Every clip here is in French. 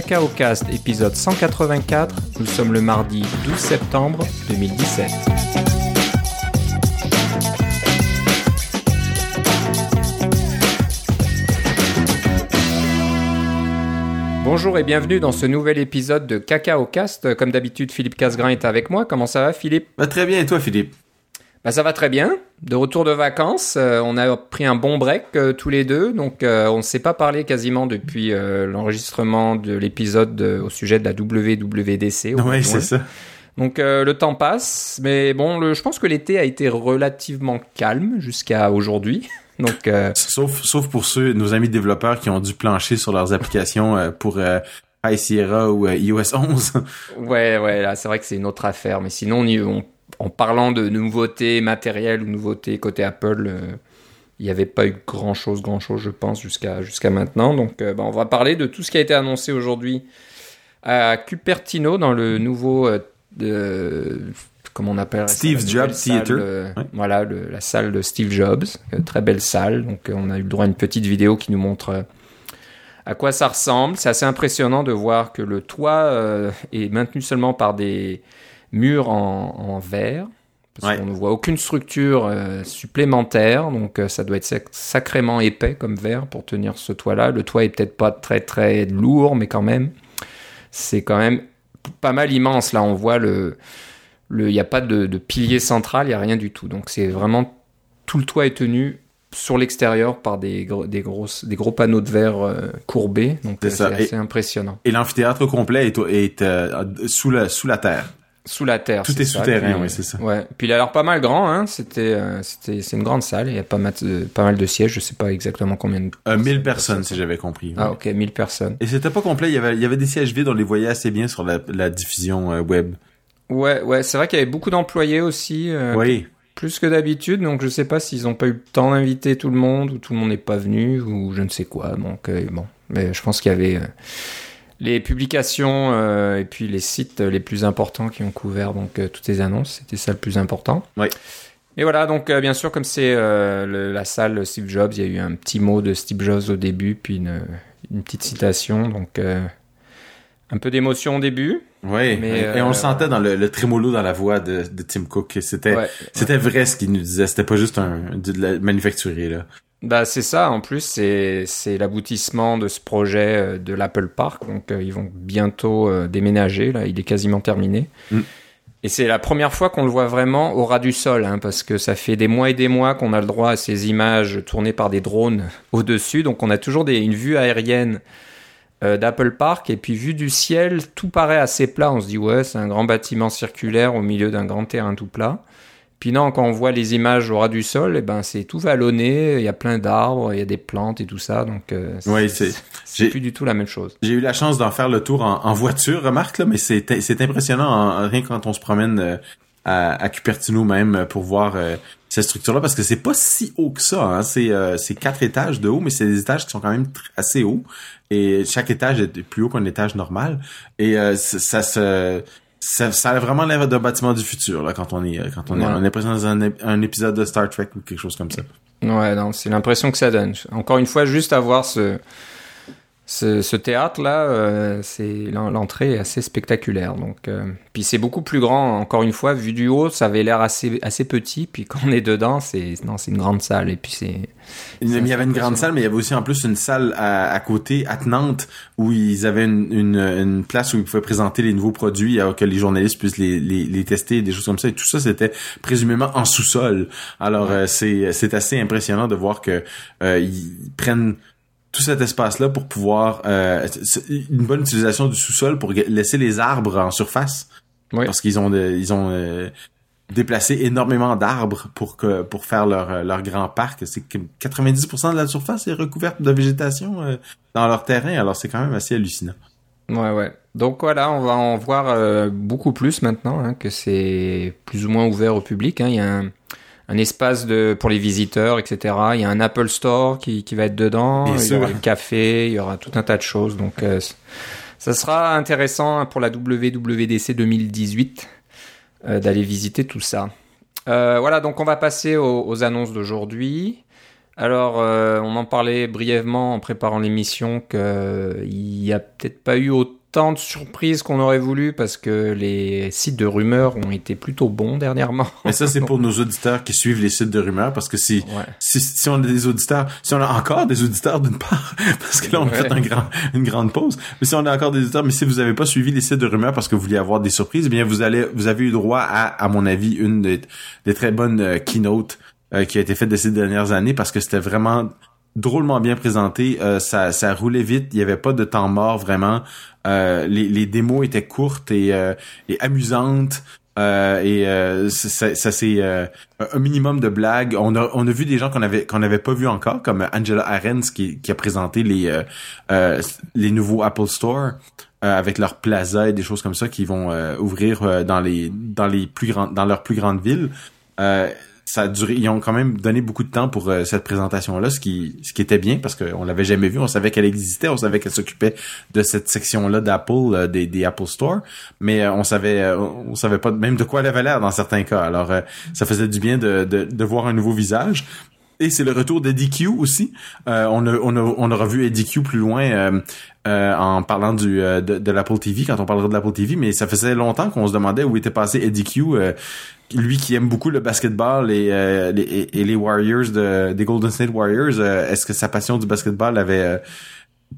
Cacao Cast épisode 184. Nous sommes le mardi 12 septembre 2017. Bonjour et bienvenue dans ce nouvel épisode de Cacao Cast. Comme d'habitude, Philippe Casgrain est avec moi. Comment ça va, Philippe? Bah, Très bien, et toi, Philippe? Bah, Ça va très bien. De retour de vacances, euh, on a pris un bon break euh, tous les deux, donc euh, on ne s'est pas parlé quasiment depuis l'enregistrement de l'épisode au sujet de la WWDC. Oui, c'est ça. Donc le temps passe, mais bon, le, je pense que l'été a été relativement calme jusqu'à aujourd'hui. Donc, sauf, sauf pour ceux, nos amis développeurs qui ont dû plancher sur leurs applications pour High Sierra ou iOS 11. ouais, ouais, là, c'est vrai que c'est une autre affaire. Mais sinon, on, on en parlant de nouveautés matérielles ou nouveautés côté Apple, euh, il n'y avait pas eu grand chose, grand chose, je pense, jusqu'à jusqu'à maintenant. Donc, euh, bah, on va parler de tout ce qui a été annoncé aujourd'hui à Cupertino dans le nouveau, euh, comment on appelle Steve Jobs Theater. Voilà, la salle de Steve Jobs, très belle salle. Donc, on a eu le droit à une petite vidéo qui nous montre à quoi ça ressemble. C'est assez impressionnant de voir que le toit est maintenu seulement par des mur en, verre. Parce qu'on ne voit aucune structure euh, supplémentaire, donc euh, ça doit être sacrément épais comme verre pour tenir ce toit-là. Le toit est peut-être pas très très lourd, mais quand même, c'est quand même pas mal immense. Là, on voit le, il n'y a pas de, pilier central, il n'y a rien du tout. Donc c'est vraiment tout le toit est tenu sur l'extérieur par des, des, grosses, des gros panneaux de verre euh, courbés. Donc c'est assez impressionnant. Et l'amphithéâtre complet est, est sous, la, sous la terre. Sous la terre. Tout est, souterrain, oui, c'est ça. Ouais. Puis il a l'air pas mal grand, hein. C'était, euh, c'était, c'est une grande salle. Il y a pas mal, de, pas mal de sièges. Je sais pas exactement combien de. Euh, 1000 personnes, si j'avais compris. Ah, ok, 1000 personnes. Et c'était pas complet. Il y avait, il y avait des sièges vides. On les voyait assez bien sur la, la diffusion euh, web. Ouais, ouais. C'est vrai qu'il y avait beaucoup d'employés aussi. Euh, oui. Plus que d'habitude. Donc je sais pas s'ils ont pas eu le temps d'inviter tout le monde ou tout le monde n'est pas venu ou je ne sais quoi. Donc bon. Mais je pense qu'il y avait les publications euh, et puis les sites les plus importants qui ont couvert donc euh, toutes les annonces, c'était ça le plus important. Oui. Et voilà, donc euh, bien sûr, comme c'est la salle Steve Jobs, il y a eu un petit mot de Steve Jobs au début, puis une, une petite citation, donc un peu d'émotion au début. Oui, mais, et on le sentait dans le, le, trémolo dans la voix de, de Tim Cook. C'était c'était vrai ce qu'il nous disait. C'était pas juste un de la manufacturier là. Bah c'est ça, en plus c'est, l'aboutissement de ce projet euh, de l'Apple Park, donc euh, ils vont bientôt euh, déménager, là il est quasiment terminé. Mm. Et c'est la première fois qu'on le voit vraiment au ras du sol, hein, parce que ça fait des mois et des mois qu'on a le droit à ces images tournées par des drones au-dessus, donc on a toujours des, une vue aérienne d'Apple Park, et puis vue du ciel, tout paraît assez plat, on se dit ouais c'est un grand bâtiment circulaire au milieu d'un grand terrain tout plat. Puis non, quand on voit les images au ras du sol, eh ben c'est tout vallonné, il y a plein d'arbres, il y a des plantes et tout ça, donc euh, c'est plus du tout la même chose. J'ai eu la chance d'en faire le tour en, voiture, remarque là, mais c'est c'est impressionnant rien quand on se promène euh, à, Cupertino même pour voir euh, cette structure-là parce que c'est pas si haut que ça. Hein. C'est c'est quatre étages de haut, mais c'est des étages qui sont quand même assez hauts et chaque étage est plus haut qu'un étage normal et ça se ça, ça a vraiment l'air d'un bâtiment du futur là quand on est quand on est on est présent dans un, un, épisode de Star Trek ou quelque chose comme ça. Ouais, non, c'est l'impression que ça donne. Encore une fois, juste avoir ce ce, théâtre-là, euh, c'est l'entrée est assez spectaculaire. Donc, euh, puis c'est beaucoup plus grand. Encore une fois, vu du haut, ça avait l'air assez assez petit. Puis quand on est dedans, c'est non, c'est une grande salle. Et puis c'est. Il y avait une grande salle, mais il y avait aussi en plus une salle à, à côté, attenante, où ils avaient une, une, une, place où ils pouvaient présenter les nouveaux produits, que les journalistes puissent les, les, les tester, des choses comme ça. Et tout ça, c'était présumément en sous-sol. Alors euh, c'est c'est assez impressionnant de voir que ils prennent tout cet espace-là pour pouvoir euh, une bonne utilisation du sous-sol pour laisser les arbres en surface. Oui. Parce qu'ils ont ils ont euh, déplacé énormément d'arbres pour que pour faire leur euh, leur grand parc. C'est que 90% de la surface est recouverte de végétation euh, dans leur terrain. Alors c'est quand même assez hallucinant. Ouais ouais. Donc voilà, on va en voir beaucoup plus maintenant hein, que c'est plus ou moins ouvert au public. Hein. Il y a un un espace de pour les visiteurs, etc. Il y a un Apple Store qui, qui va être dedans. il y aura un café, il y aura tout un tas de choses. Donc, euh, ça sera intéressant pour la WWDC 2018 euh, d'aller visiter tout ça. Euh, voilà, donc on va passer aux, annonces d'aujourd'hui. Alors, on en parlait brièvement en préparant l'émission qu'il n'y a peut-être pas eu autant de surprises qu'on aurait voulu parce que les sites de rumeurs ont été plutôt bons dernièrement. Mais ça, c'est pour nos auditeurs qui suivent les sites de rumeurs parce que si, si, si, on a des auditeurs, si on a encore des auditeurs d'une part, parce que là, on a fait un grand, une grande pause, mais si on a encore des auditeurs, mais si vous n'avez pas suivi les sites de rumeurs parce que vous vouliez avoir des surprises, eh bien, vous allez, vous avez eu droit à, à mon avis, une des, des très bonnes euh, keynotes euh, qui a été faite de ces dernières années parce que c'était vraiment drôlement bien présenté. Euh, ça, ça roulait vite. Il n'y avait pas de temps mort vraiment. Euh, les, les, démos étaient courtes et, et amusantes. et ça, ça c'est un minimum de blagues. On a, on a vu des gens qu'on avait qu'on n'avait pas vu encore, comme Angela Arens qui, qui a présenté les les nouveaux Apple Store. avec leur plaza et des choses comme ça qui vont ouvrir dans les dans les plus grandes dans leurs plus grandes villes ça a ils ont quand même donné beaucoup de temps pour euh, cette présentation-là, ce qui, ce qui était bien parce qu'on l'avait jamais vu, on savait qu'elle existait, on savait qu'elle s'occupait de cette section-là d'Apple, euh, des, Apple Store, mais euh, on savait, on savait pas même de quoi elle avait l'air dans certains cas. Alors, ça faisait du bien de voir un nouveau visage. Et c'est le retour d'Eddie Q aussi. on, a, on, a, on aura vu Eddie Q plus loin en parlant du de, de l'Apple TV, quand on parlera de l'Apple TV, mais ça faisait longtemps qu'on se demandait où était passé Eddie Q lui qui aime beaucoup le basketball et, euh, les, et, les Warriors de, des Golden State Warriors, euh, est-ce que sa passion du basketball avait euh,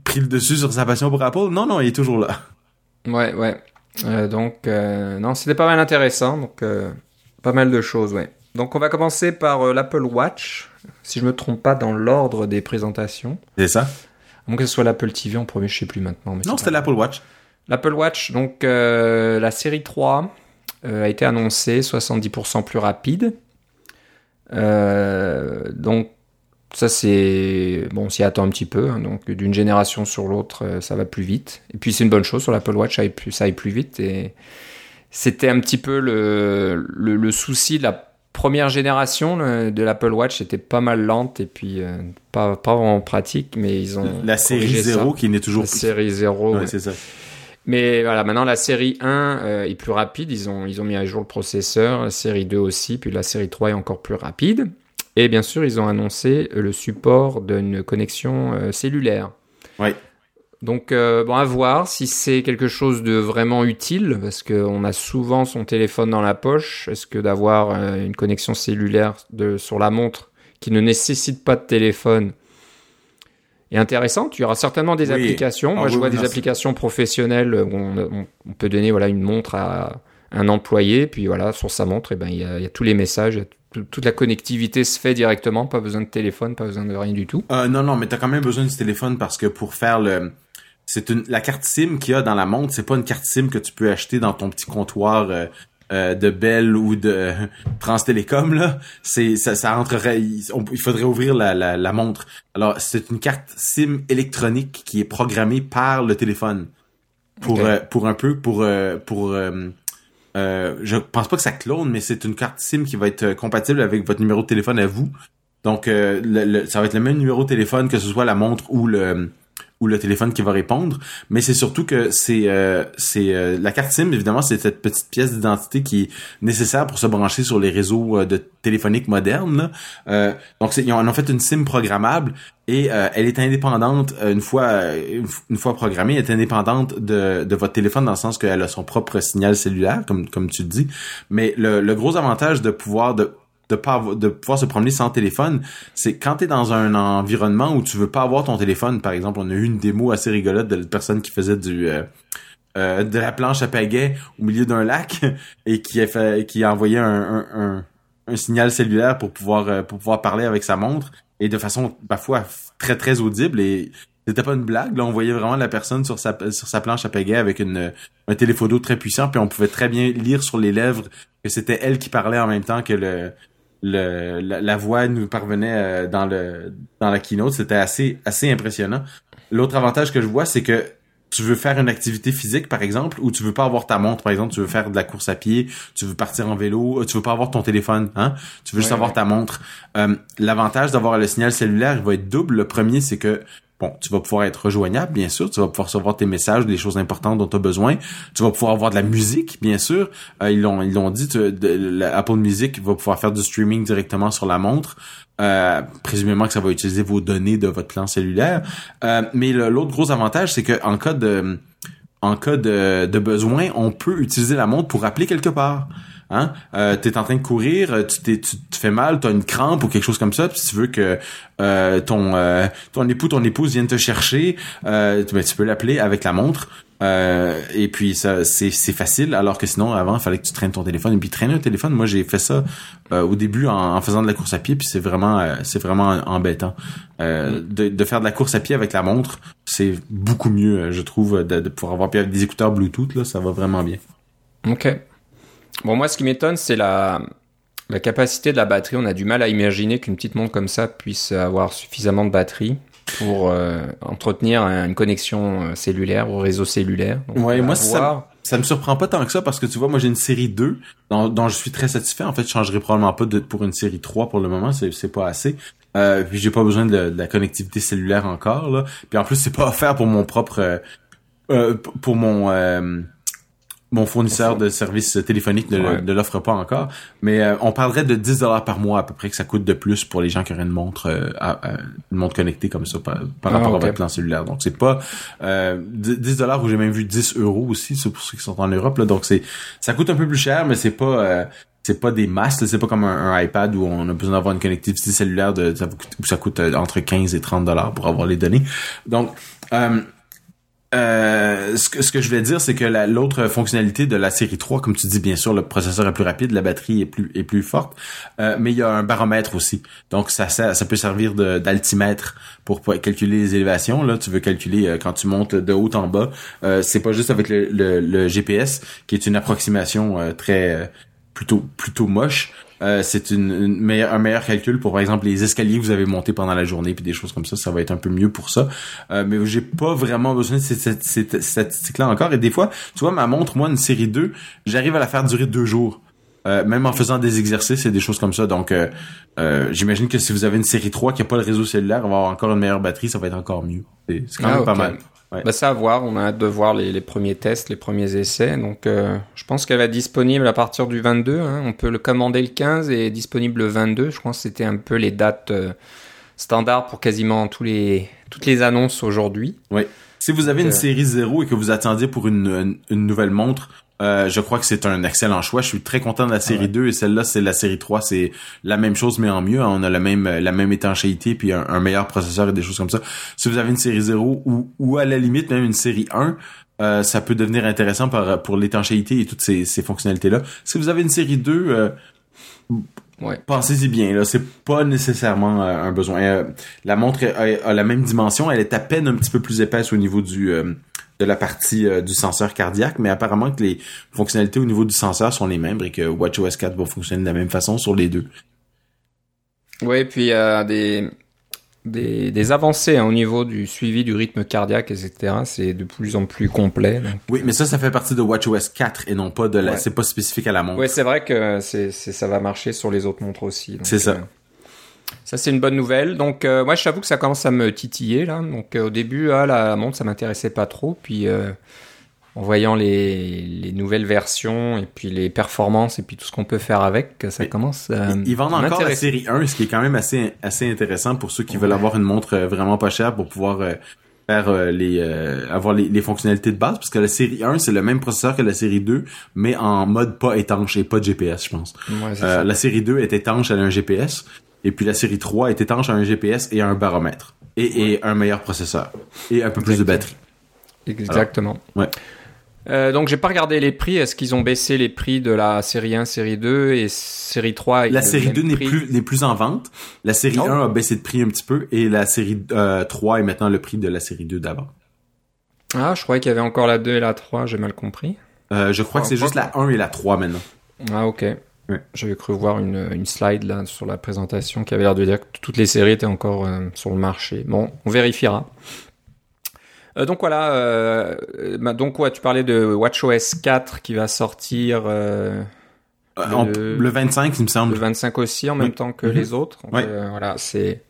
pris le dessus sur sa passion pour Apple? Non, non, il est toujours là. Ouais, ouais. donc, non, c'était pas mal intéressant. Donc, pas mal de choses, ouais. Donc, on va commencer par l'Apple Watch, si je me trompe pas dans l'ordre des présentations. C'est ça À que ce soit l'Apple TV en premier, je sais plus maintenant. non, c'était l'Apple Watch. L'Apple Watch, donc la série 3, euh, a été annoncé 70% plus rapide. Euh, donc ça c'est bon, on s'y attend un petit peu. Hein. donc d'une génération sur l'autre, euh, ça va plus vite. Et puis c'est une bonne chose sur l'Apple Watch, ça aille plus, ça aille plus vite. Et c'était un petit peu le, le, souci de la première génération de l'Apple Watch c'était pas mal lente et puis pas, pas vraiment pratique, mais ils ont la série 0 qui n'est toujours la série 0. Ouais, c'est ça. Mais voilà, maintenant la série 1 euh, est plus rapide, ils ont, ils ont mis à jour le processeur, la série 2 aussi, puis la série 3 est encore plus rapide. Et bien sûr, ils ont annoncé le support d'une connexion euh, cellulaire. Oui. Donc, euh, bon, à voir si c'est quelque chose de vraiment utile, parce qu'on a souvent son téléphone dans la poche. Est-ce que d'avoir une connexion cellulaire de, sur la montre qui ne nécessite pas de téléphone, est intéressante? Il y aura certainement des applications. Moi, ah je vois des applications professionnelles où on, peut donner voilà une montre à un employé, puis voilà sur sa montre, et ben il y a, tous les messages, toute la connectivité se fait directement, pas besoin de téléphone, pas besoin de rien du tout. Euh, non, non, mais tu as quand même besoin du téléphone parce que pour faire le c'est une la carte SIM qu'il y a dans la montre, c'est pas une carte SIM que tu peux acheter dans ton petit comptoir euh, euh, de Bell ou de France Télécom là, c'est ça, ça rentrerait. Il, faudrait ouvrir la, la, la, montre. Alors c'est une carte SIM électronique qui est programmée par le téléphone pour euh, pour un peu pour euh, pour euh, je pense pas que ça clone, mais c'est une carte SIM qui va être compatible avec votre numéro de téléphone à vous. Donc le, ça va être le même numéro de téléphone que ce soit la montre ou le ou le téléphone qui va répondre, mais c'est surtout que c'est euh, c'est euh, la carte SIM évidemment c'est cette petite pièce d'identité qui est nécessaire pour se brancher sur les réseaux euh, de téléphoniques modernes. Donc ils en fait une SIM programmable et elle est indépendante une fois une fois programmée, elle est indépendante de, de votre téléphone dans le sens qu'elle a son propre signal cellulaire comme comme tu dis. Mais le, le gros avantage de pouvoir de de pas de pouvoir se promener sans téléphone, c'est quand tu dans un environnement où tu veux pas avoir ton téléphone, par exemple, on a eu une démo assez rigolote de personne qui faisait du euh, euh, de la planche à pagaie au milieu d'un lac et qui a qui a envoyé un, un, un, signal cellulaire pour pouvoir euh, pour pouvoir parler avec sa montre et de façon parfois très très audible et c'était pas une blague là. On voyait vraiment la personne sur sa sur sa planche à pagaie avec une un téléphoto très puissant puis on pouvait très bien lire sur les lèvres que c'était elle qui parlait en même temps que le le, la, voix nous parvenait euh, dans le dans la keynote, c'était assez assez impressionnant. L'autre avantage que je vois, c'est que tu veux faire une activité physique, par exemple, ou tu veux pas avoir ta montre, par exemple, tu veux faire de la course à pied, tu veux partir en vélo, euh, tu veux pas avoir ton téléphone, hein, tu veux juste avoir ta montre. Euh, l'avantage d'avoir le signal cellulaire, il va être double. Le premier, c'est que bon, tu vas pouvoir être rejoignable, bien sûr, tu vas pouvoir recevoir tes messages, des choses importantes dont tu as besoin, tu vas pouvoir avoir de la musique, bien sûr, euh, ils l'ont ils l'ont dit, tu, de, Apple Music va pouvoir faire du streaming directement sur la montre, euh, présumément que ça va utiliser vos données de votre plan cellulaire, euh, mais l'autre gros avantage, c'est que en cas de en cas de, de besoin, on peut utiliser la montre pour appeler quelque part. Hein? Euh, tu es en train de courir, euh, tu, tu, te fais mal, tu as une crampe ou quelque chose comme ça, puis si tu veux que euh, ton euh, ton époux, ton épouse vienne te chercher, euh, tu, ben, tu peux l'appeler avec la montre. Euh, et puis ça c'est c'est facile alors que sinon avant il fallait que tu traînes ton téléphone et puis traîner un téléphone moi j'ai fait ça au début en, faisant de la course à pied puis c'est vraiment c'est vraiment embêtant de, de faire de la course à pied avec la montre c'est beaucoup mieux je trouve de, de pouvoir avoir puis avec des écouteurs Bluetooth là ça va vraiment bien ok Bon, moi, ce qui m'étonne, c'est la, la capacité de la batterie. On a du mal à imaginer qu'une petite montre comme ça puisse avoir suffisamment de batterie pour euh, entretenir une connexion euh, cellulaire au réseau cellulaire. ouais, moi, ça, ça me surprend pas tant que ça parce que tu vois, moi, j'ai une série 2 dont, je suis très satisfait. En fait, je changerai probablement pas de, pour une série 3 pour le moment. C'est, c'est pas assez. Euh, puis j'ai pas besoin de, la connectivité cellulaire encore, là. Puis en plus, c'est pas offert pour mon propre... Euh, pour mon mon fournisseur de services téléphoniques ne, l'offre pas encore, mais euh, on parlerait de 10 dollars par mois à peu près que ça coûte de plus pour les gens qui auraient une montre euh, une montre connectée comme ça par, ah, rapport à votre plan cellulaire. Donc c'est pas euh, 10 dollars où j'ai même vu 10 euros aussi, c'est pour ceux qui sont en Europe là. Donc c'est ça coûte un peu plus cher, mais c'est pas euh, c'est pas des masses, c'est pas comme un, iPad où on a besoin d'avoir une connectivité cellulaire de ça, où ça coûte entre 15 et 30 dollars pour avoir les données. Donc euh, ce, que, ce que je voulais dire, c'est que l'autre fonctionnalité de la série 3, comme tu dis, bien sûr, le processeur est plus rapide, la batterie est plus est plus forte, euh, mais il y a un baromètre aussi. Donc ça ça, ça peut servir d'altimètre pour, calculer les élévations. Là, tu veux calculer euh, quand tu montes de haut en bas. Euh, c'est pas juste avec le, le, le, GPS qui est une approximation très plutôt plutôt moche. Euh, c'est une, un meilleur calcul pour par exemple les escaliers que vous avez montés pendant la journée puis des choses comme ça ça va être un peu mieux pour ça euh, mais j'ai pas vraiment besoin de cette, statistique là encore et des fois tu vois ma montre moi une série 2 j'arrive à la faire durer deux jours euh, même en faisant des exercices et des choses comme ça. Donc, j'imagine que si vous avez une série 3 qui a pas le réseau cellulaire, on va avoir encore une meilleure batterie, ça va être encore mieux. C'est quand ah, même pas mal. Ouais. Bah, ça à voir, on a hâte de voir les, les premiers tests, les premiers essais. Donc euh, je pense qu'elle va être disponible à partir du 22. Hein. On peut le commander le 15 et disponible le 22. Je pense que c'était un peu les dates euh, standards pour quasiment tous les, toutes les annonces aujourd'hui. Oui. Si vous avez une euh, série 0 et que vous attendiez pour une, une nouvelle montre, euh, je crois que c'est un excellent choix. Je suis très content de la série 2 et celle-là, c'est la série 3. C'est la même chose, mais en mieux. On a la même, la même étanchéité puis un, meilleur processeur et des choses comme ça. Si vous avez une série 0 ou, ou à la limite même une série 1, euh, ça peut devenir intéressant par, pour l'étanchéité et toutes ces, ces fonctionnalités-là. Si vous avez une série 2, euh, Ouais. Pensez-y bien, là, c'est pas nécessairement un besoin. la montre a, la même dimension, elle est à peine un petit peu plus épaisse au niveau du de la partie euh, du senseur cardiaque, mais apparemment que les fonctionnalités au niveau du senseur sont les mêmes et que WatchOS 4 va fonctionner de la même façon sur les deux. Oui, puis il y a des, des, avancées hein, au niveau du suivi du rythme cardiaque, etc. C'est de plus en plus complet. Oui, mais ça, ça fait partie de WatchOS 4 et non pas de la... C'est pas spécifique à la montre. Oui, c'est vrai que c'est, ça va marcher sur les autres montres aussi. C'est ça. Euh, ça c'est une bonne nouvelle. Donc euh, moi j'avoue que ça commence à me titiller là. Donc euh, au début ah, la montre ça m'intéressait pas trop. Puis euh, en voyant les, les, nouvelles versions et puis les performances et puis tout ce qu'on peut faire avec, ça commence à Ils vendent encore la série 1, ce qui est quand même assez assez intéressant pour ceux qui veulent avoir une montre vraiment pas chère pour pouvoir faire les avoir les, les, fonctionnalités de base parce que la série 1 c'est le même processeur que la série 2 mais en mode pas étanche et pas de GPS je pense. la série 2 est étanche elle a un GPS et puis la série 3 est étanche à un GPS et à un baromètre. Et, et un meilleur processeur. Et un peu plus de batterie. Exactement. ouais. Euh, donc j'ai pas regardé les prix. Est-ce qu'ils ont baissé les prix de la série 1, série 2 et série 3 La série 2 n'est plus n'est plus en vente. La série 1 a baissé de prix un petit peu et la série euh, 3 est maintenant le prix de la série 2 d'avant. Ah, je croyais qu'il y avait encore la 2 et la 3, j'ai mal compris. Euh, je crois que c'est juste la 1 et la 3 maintenant. Ah, OK. J'avais cru voir une, une, slide là sur la présentation qui avait l'air de dire que toutes les séries étaient encore euh, sur le marché. Bon, on vérifiera. Euh, donc voilà, euh, bah, donc ouais, tu parlais de WatchOS 4 qui va sortir le, le, 25, il me semble. Le 25 aussi en même temps que mhm. les autres. voilà, c'est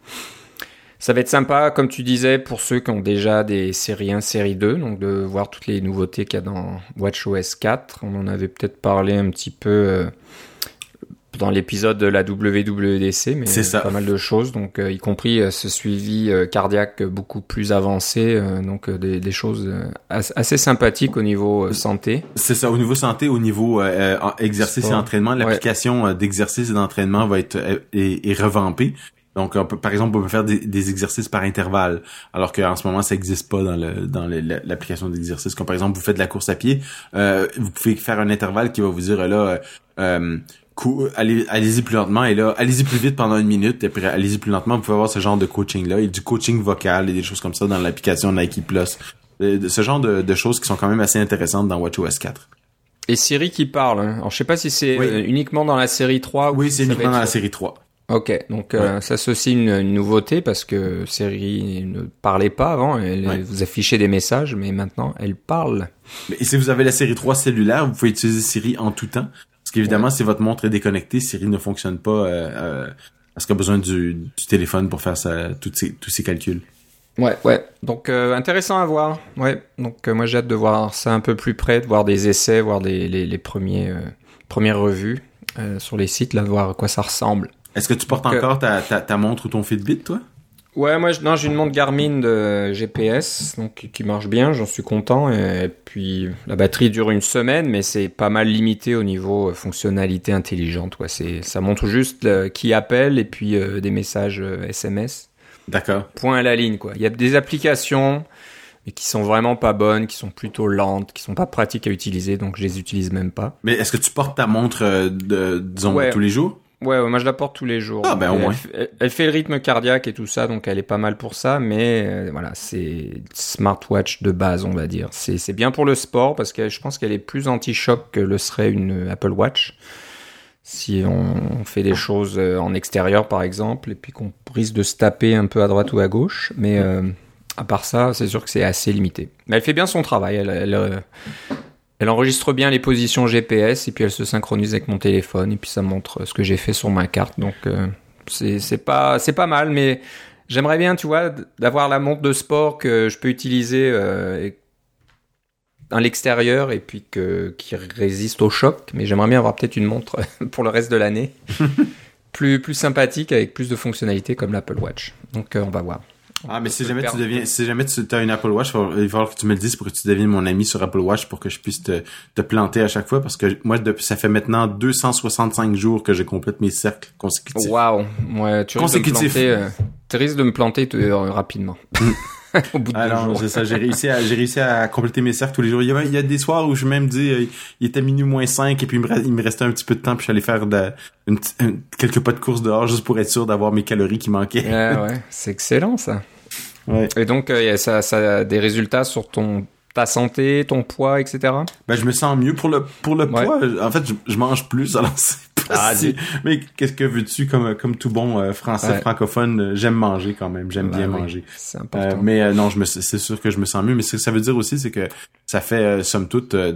Ça va être sympa, comme tu disais, pour ceux qui ont déjà des séries 1, série 2, donc de voir toutes les nouveautés qu'il y a dans WatchOS 4. On en avait peut-être parlé un petit peu euh, dans l'épisode de la WWDC, mais C'est ça. pas mal de choses, donc euh, y compris euh, ce suivi euh, cardiaque beaucoup plus avancé, euh, donc euh, des, des choses euh, as- assez sympathiques au niveau euh, santé. C'est ça, au niveau santé, au niveau exercice Sport. et entraînement, l'application euh, d'exercice et d'entraînement va être est, est revampée. Donc, on peut, par exemple, on peut faire des, des exercices par intervalle, alors qu'en ce moment, ça n'existe pas dans le dans l'application d'exercice. Comme par exemple, vous faites de la course à pied, euh, vous pouvez faire un intervalle qui va vous dire euh, là, euh, allez, allez-y plus lentement et là, allez-y plus vite pendant une minute et puis allez-y plus lentement. Vous pouvez avoir ce genre de coaching là et du coaching vocal et des choses comme ça dans l'application Nike Plus. Euh, Ce genre de, de choses qui sont quand même assez intéressantes dans WatchOS 4. Et Siri qui parle. hein. Alors je sais pas si c'est Oui. euh, uniquement dans la série 3 ou Oui, c'est uniquement être- dans la série 3. Ok, donc euh, ça c'est aussi une, une nouveauté parce que Siri ne parlait pas avant, elle Ouais. vous affichait des messages, mais maintenant elle parle. Et si vous avez la série 3 cellulaire, vous pouvez utiliser Siri en tout temps. Parce qu'évidemment, si votre montre est déconnectée, Siri ne fonctionne pas euh, euh, parce qu'elle a besoin du, du téléphone pour faire sa, toutes ses- tous ses calculs. Ouais, ouais. Donc euh, intéressant à voir. Ouais. Donc euh, moi j'ai hâte de voir ça un peu plus près, de voir des essais, voir des, les, les premiers euh, premières revues euh, sur les sites, là, de voir à quoi ça ressemble. Est-ce que tu portes Donc, encore ta, ta, ta montre ou ton Fitbit, toi? Ouais, moi, je- non, j'ai une montre Garmin de GPS, donc qui marche bien, j'en suis content. Et puis la batterie dure une semaine, mais c'est pas mal limité au niveau euh, fonctionnalité intelligente. C'est, ça montre juste euh, qui appelle et puis euh, des messages SMS. D'accord. Point à la ligne, quoi. Il y a des applications, mais qui sont vraiment pas bonnes, qui sont plutôt lentes, qui sont pas pratiques à utiliser, donc je les utilise même pas. Mais est-ce que tu portes ta montre, de, disons, Ouais. tous les jours? Ouais, ouais, moi je la porte tous les jours. Ah, ben, au moins. Elle, elle fait le rythme cardiaque et tout ça, donc elle est pas mal pour ça, mais euh, voilà, c'est smartwatch de base, on va dire. C'est bien pour le sport parce que je pense qu'elle est plus anti-choc que le serait une Apple Watch. Si on, fait des choses euh, en extérieur, par exemple, et puis qu'on risque de se taper un peu à droite ou à gauche, mais euh, à part ça, c'est sûr que c'est assez limité. Mais elle fait bien son travail. Elle, elle, elle enregistre bien les positions GPS et puis elle se synchronise avec mon téléphone et puis ça montre ce que j'ai fait sur ma carte. Donc euh, c'est pas c'est pas mal, mais j'aimerais bien, tu vois, d'avoir la montre de sport que je peux utiliser euh, à l'extérieur et puis que qui résiste au choc. Mais j'aimerais bien avoir peut-être une montre pour le reste de l'année. plus, plus sympathique avec plus de fonctionnalités comme l'Apple Watch. Donc euh, on va voir. Ah, mais si jamais tu deviens, si jamais tu as une Apple Watch, il va falloir que tu me le dises pour que tu deviennes mon ami sur Apple Watch pour que je puisse te, te planter à chaque fois parce que moi, depuis, ça fait maintenant 265 jours que je complète mes cercles consécutifs. Waouh, ouais, tu risques de me Consécutif. planter, euh, tu risques de me planter euh, rapidement. Au bout de deux Alors, jours. c'est ça, j'ai réussi à, j'ai réussi à compléter mes cercles tous les jours. Il y a, il y a des soirs où je me même dis, euh, il était minuit moins 5 et puis il me, il me restait un petit peu de temps puis je suis allé faire de, une quelques pas de course dehors juste pour être sûr d'avoir mes calories qui manquaient. Ouais, ouais, c'est excellent ça. Ouais. Et donc, euh, ça, ça a des résultats sur ton ta santé, ton poids, etc. Ben, je me sens mieux pour le, pour le Ouais. poids. En fait, je, je mange plus, alors c'est pas Ah, si- Mais qu'est-ce que veux-tu comme, comme tout bon euh, français Ouais. francophone, euh, j'aime manger quand même, j'aime Bah bien oui, manger. C'est Euh, mais euh, non, je me, c'est sûr que je me sens mieux. Mais ce que ça veut dire aussi, c'est que ça fait somme toute euh,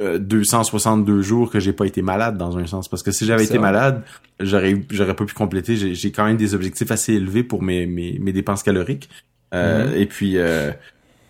euh, 262 jours que j'ai pas été malade dans un sens. Parce que si j'avais été vrai. malade, j'aurais j'aurais pas pu compléter. J'ai quand même des objectifs assez élevés pour mes mes, mes dépenses caloriques. Euh, Mhm. Et puis euh,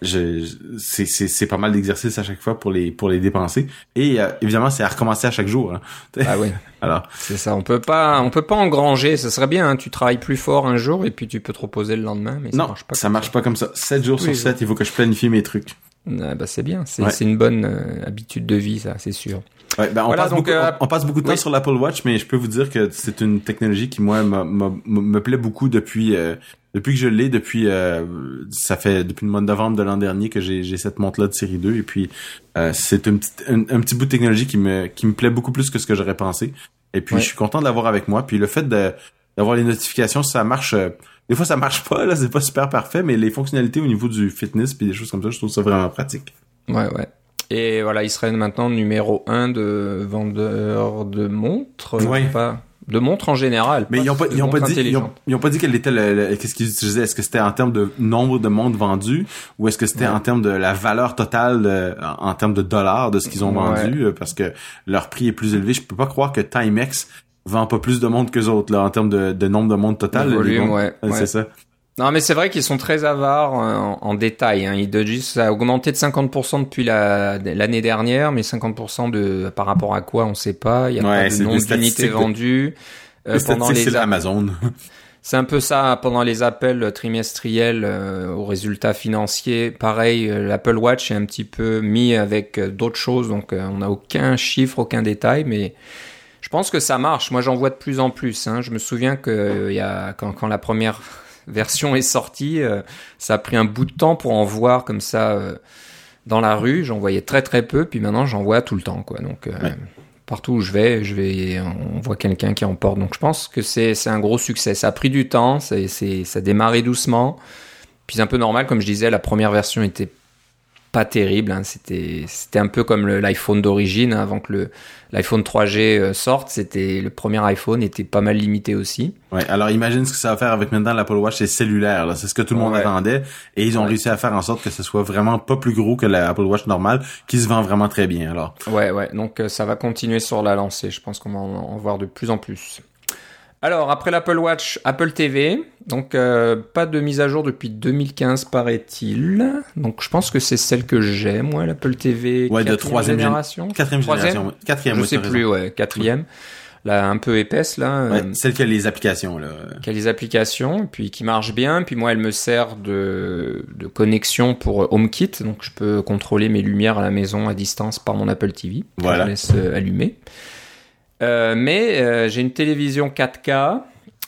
je, je- c'est c'est c'est pas mal d'exercices à chaque fois pour les pour les dépenser. Et euh, évidemment, c'est à recommencer à chaque jour. hein. Ah oui, Alors c'est ça. On peut pas, on peut pas engranger. Ce serait bien. hein, tu travailles plus fort un jour et puis tu peux te reposer le lendemain. Mais ça non, marche pas. ça comme marche pas comme ça. 7 jours sur les 7, il faut que je planifie mes trucs. Ah, bah c'est bien. C'est Ouais. c'est une bonne euh, habitude de vie, ça, c'est sûr. Ouais, ben on, Voilà, passe donc, beaucoup, euh, on, on passe beaucoup de temps sur l'Apple Watch, mais je peux vous dire que c'est une technologie qui moi me plaît beaucoup depuis euh, depuis que je l'ai, depuis euh, ça fait depuis le mois de novembre de l'an dernier que j'ai cette montre là de série 2 et puis euh, c'est une petite- un, un petit bout de technologie qui me qui me plaît beaucoup plus que ce que j'aurais pensé. Et puis Ouais. je suis content de l'avoir avec moi. Puis le fait d'avoir les notifications, ça marche. euh, des fois ça marche pas là, c'est pas super parfait, mais les fonctionnalités au niveau du fitness puis des choses comme ça, je trouve ça vraiment pratique. Ouais, ouais. Et voilà, il serait maintenant numéro un de vendeur de montres. Ouais. Pas de montres en général. Mais ils ont pas, ils ont pas dit, ils ont, intelligentes. ils ont pas dit quel était le, le- qu'est-ce qu'ils utilisaient. Est-ce que c'était en termes de nombre de montres vendues ou est-ce que c'était Ouais. en termes de la valeur totale, en, en termes de dollars de ce qu'ils ont Ouais. vendu euh, parce que leur prix est plus élevé. Je peux pas croire que Timex vend pas plus de montres que autres là en termes de, de nombre de montres les volume, montres. Euh, ouais. C'est ça. Non, mais c'est vrai qu'ils sont très avares en, en détail. Hein. A augmenté de 50% depuis l'année dernière, mais 50% de par rapport à quoi on sait pas. Il y a Ouais, pas de nombre d'unités vendues. Euh, pendant les Amazon. c'est un peu ça pendant les appels trimestriels euh, aux résultats financiers. Pareil, euh, l'Apple Watch est un petit peu mis avec euh, d'autres choses, donc euh, on n'a aucun chiffre, aucun détail, mais je pense que ça marche. Moi, j'en vois de plus en plus. hein. Je me souviens que euh, y a quand, quand la première version est sortie, euh, ça a pris un bout de temps pour en voir comme ça euh, dans la rue. J'en voyais très très peu, puis maintenant j'en vois tout le temps, quoi. Donc euh, Ouais. partout où je vais, je vais, on voit quelqu'un qui en porte. Donc je pense que c'est c'est un gros succès. Ça a pris du temps, c'est c'est ça a démarré doucement. Puis c'est un peu normal, comme je disais, la première version était pas terrible. hein. C'était c'était un peu comme l'iPhone d'origine hein, avant que le l'iPhone 3G euh, sorte. C'était le premier iPhone était pas mal limité aussi. Ouais, alors imagine ce que ça va faire avec maintenant l'Apple Watch, c'est cellulaire, là. C'est ce que tout le monde Ouais. attendait. Et ils ont Ouais. réussi à faire en sorte que ce soit vraiment pas plus gros que l'Apple Watch normale, qui se vend vraiment très bien, alors. Ouais, ouais. Donc euh, ça va continuer sur la lancée. Je pense qu'on va en, en voir de plus en plus. Alors après l'Apple Watch, Apple TV. Donc euh, pas de mise à jour depuis 2015 paraît-il. Donc je pense que c'est celle que j'ai moi, l'Apple TV. Ouais, de troisième gén- génération. Quatrième génération. Quatrième, Je sais plus, ouais, quatrième. Là, un peu épaisse là. Ouais, euh, celle qui a les applications, là. qui a les applications, puis qui marche bien. Puis moi, elle me sert de, de connexion pour euh, HomeKit, donc je peux contrôler mes lumières à la maison à distance par mon Apple TV. Voilà. Je laisse euh, allumer. Euh, mais euh, j'ai une télévision 4K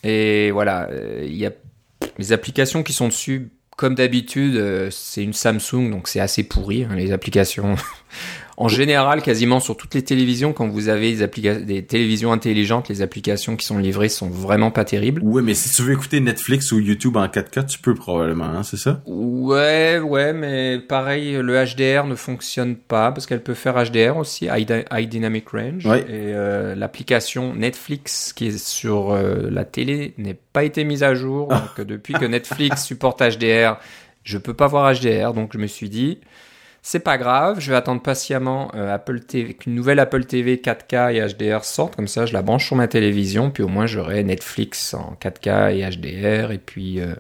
et voilà, euh, il y a les applications qui sont dessus. Comme d'habitude, c'est une Samsung, donc c'est assez pourri hein, les applications. en général, quasiment sur toutes les télévisions, quand vous avez des, télévisions intelligentes, les applications qui sont livrées sont vraiment pas terribles. Ouais, mais si tu veux écouter Netflix ou YouTube en 4K, tu peux probablement, hein, c'est ça? Ouais, ouais, mais pareil, le HDR ne fonctionne pas parce qu'elle peut faire HDR aussi, High, Dy- High Dynamic Range. Ouais. Et euh, l'application Netflix qui est sur euh, la télé n'est pas été mise à jour. Ah. Donc depuis que Netflix supporte HDR, je peux pas voir HDR. Donc je me suis dit, c'est pas grave, je vais attendre patiemment euh, Apple TV, qu'une nouvelle Apple TV 4K et HDR sorte. Comme ça, je la branche sur ma télévision, puis au moins j'aurai Netflix en 4K et HDR, et puis euh,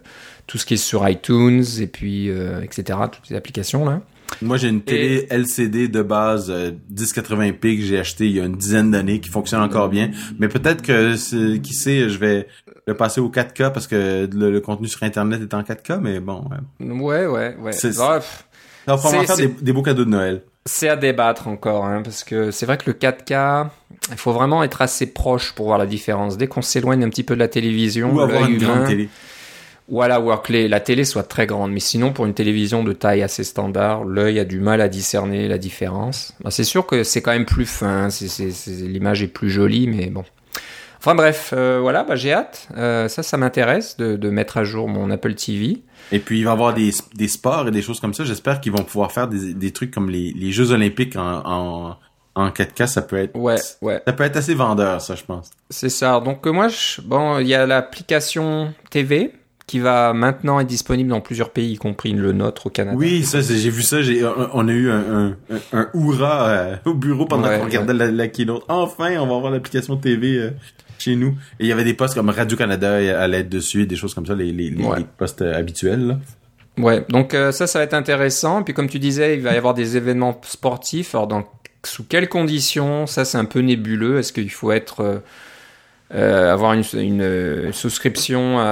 tout ce qui est sur iTunes, et puis euh, etc. Toutes les applications là. Moi, j'ai une télé LCD de base euh, 1080p que j'ai acheté il y a une dizaine d'années qui fonctionne encore bien. Mais peut-être que, qui sait, je vais le passer au 4K parce que le, le contenu sur Internet est en 4K, mais bon. ouais. Ouais, ouais, ouais. Ça va C'est- faire des, des beaux cadeaux de Noël. c'est à débattre encore, hein, parce que c'est vrai que le 4K, il faut vraiment être assez proche pour voir la différence. Dès qu'on s'éloigne un petit peu de la télévision, Ou avoir une grande humain, télé. Voilà, ou alors que les- la télé soit très grande. Mais sinon, pour une télévision de taille assez standard, l'œil a du mal à discerner la différence. Ben, c'est sûr que c'est quand même plus fin, c'est- l'image est plus jolie, mais bon. Enfin bref, euh, voilà, bah, j'ai hâte. Euh, ça, ça m'intéresse de, de mettre à jour mon Apple TV. Et puis, il va y avoir des, des sports et des choses comme ça. J'espère qu'ils vont pouvoir faire des, des trucs comme les, les Jeux Olympiques en, en, en 4K. Ça peut être, Ouais, ouais, ça peut être assez vendeur, ça, je pense. c'est ça. Donc euh, moi, je- bon, il y a l'application TV qui va maintenant être disponible dans plusieurs pays, y compris le nôtre au Canada. Oui, ça, j'ai vu ça. J'ai, on on a eu un, un, un, un hurrah euh, au bureau pendant Ouais, qu'on regardait la, la keynote. Enfin, on va avoir l'application TV euh, chez nous. Et il y avait des postes comme Radio-Canada à l'aide dessus, des choses comme ça, les, les, les, Ouais. les postes euh, habituels. Là. Ouais, donc euh, ça, ça va être intéressant. Puis comme tu disais, il va y avoir des événements sportifs. Alors dans sous quelles conditions? Ça, c'est un peu nébuleux. Est-ce qu'il faut être euh, euh, avoir une, une, souscription à,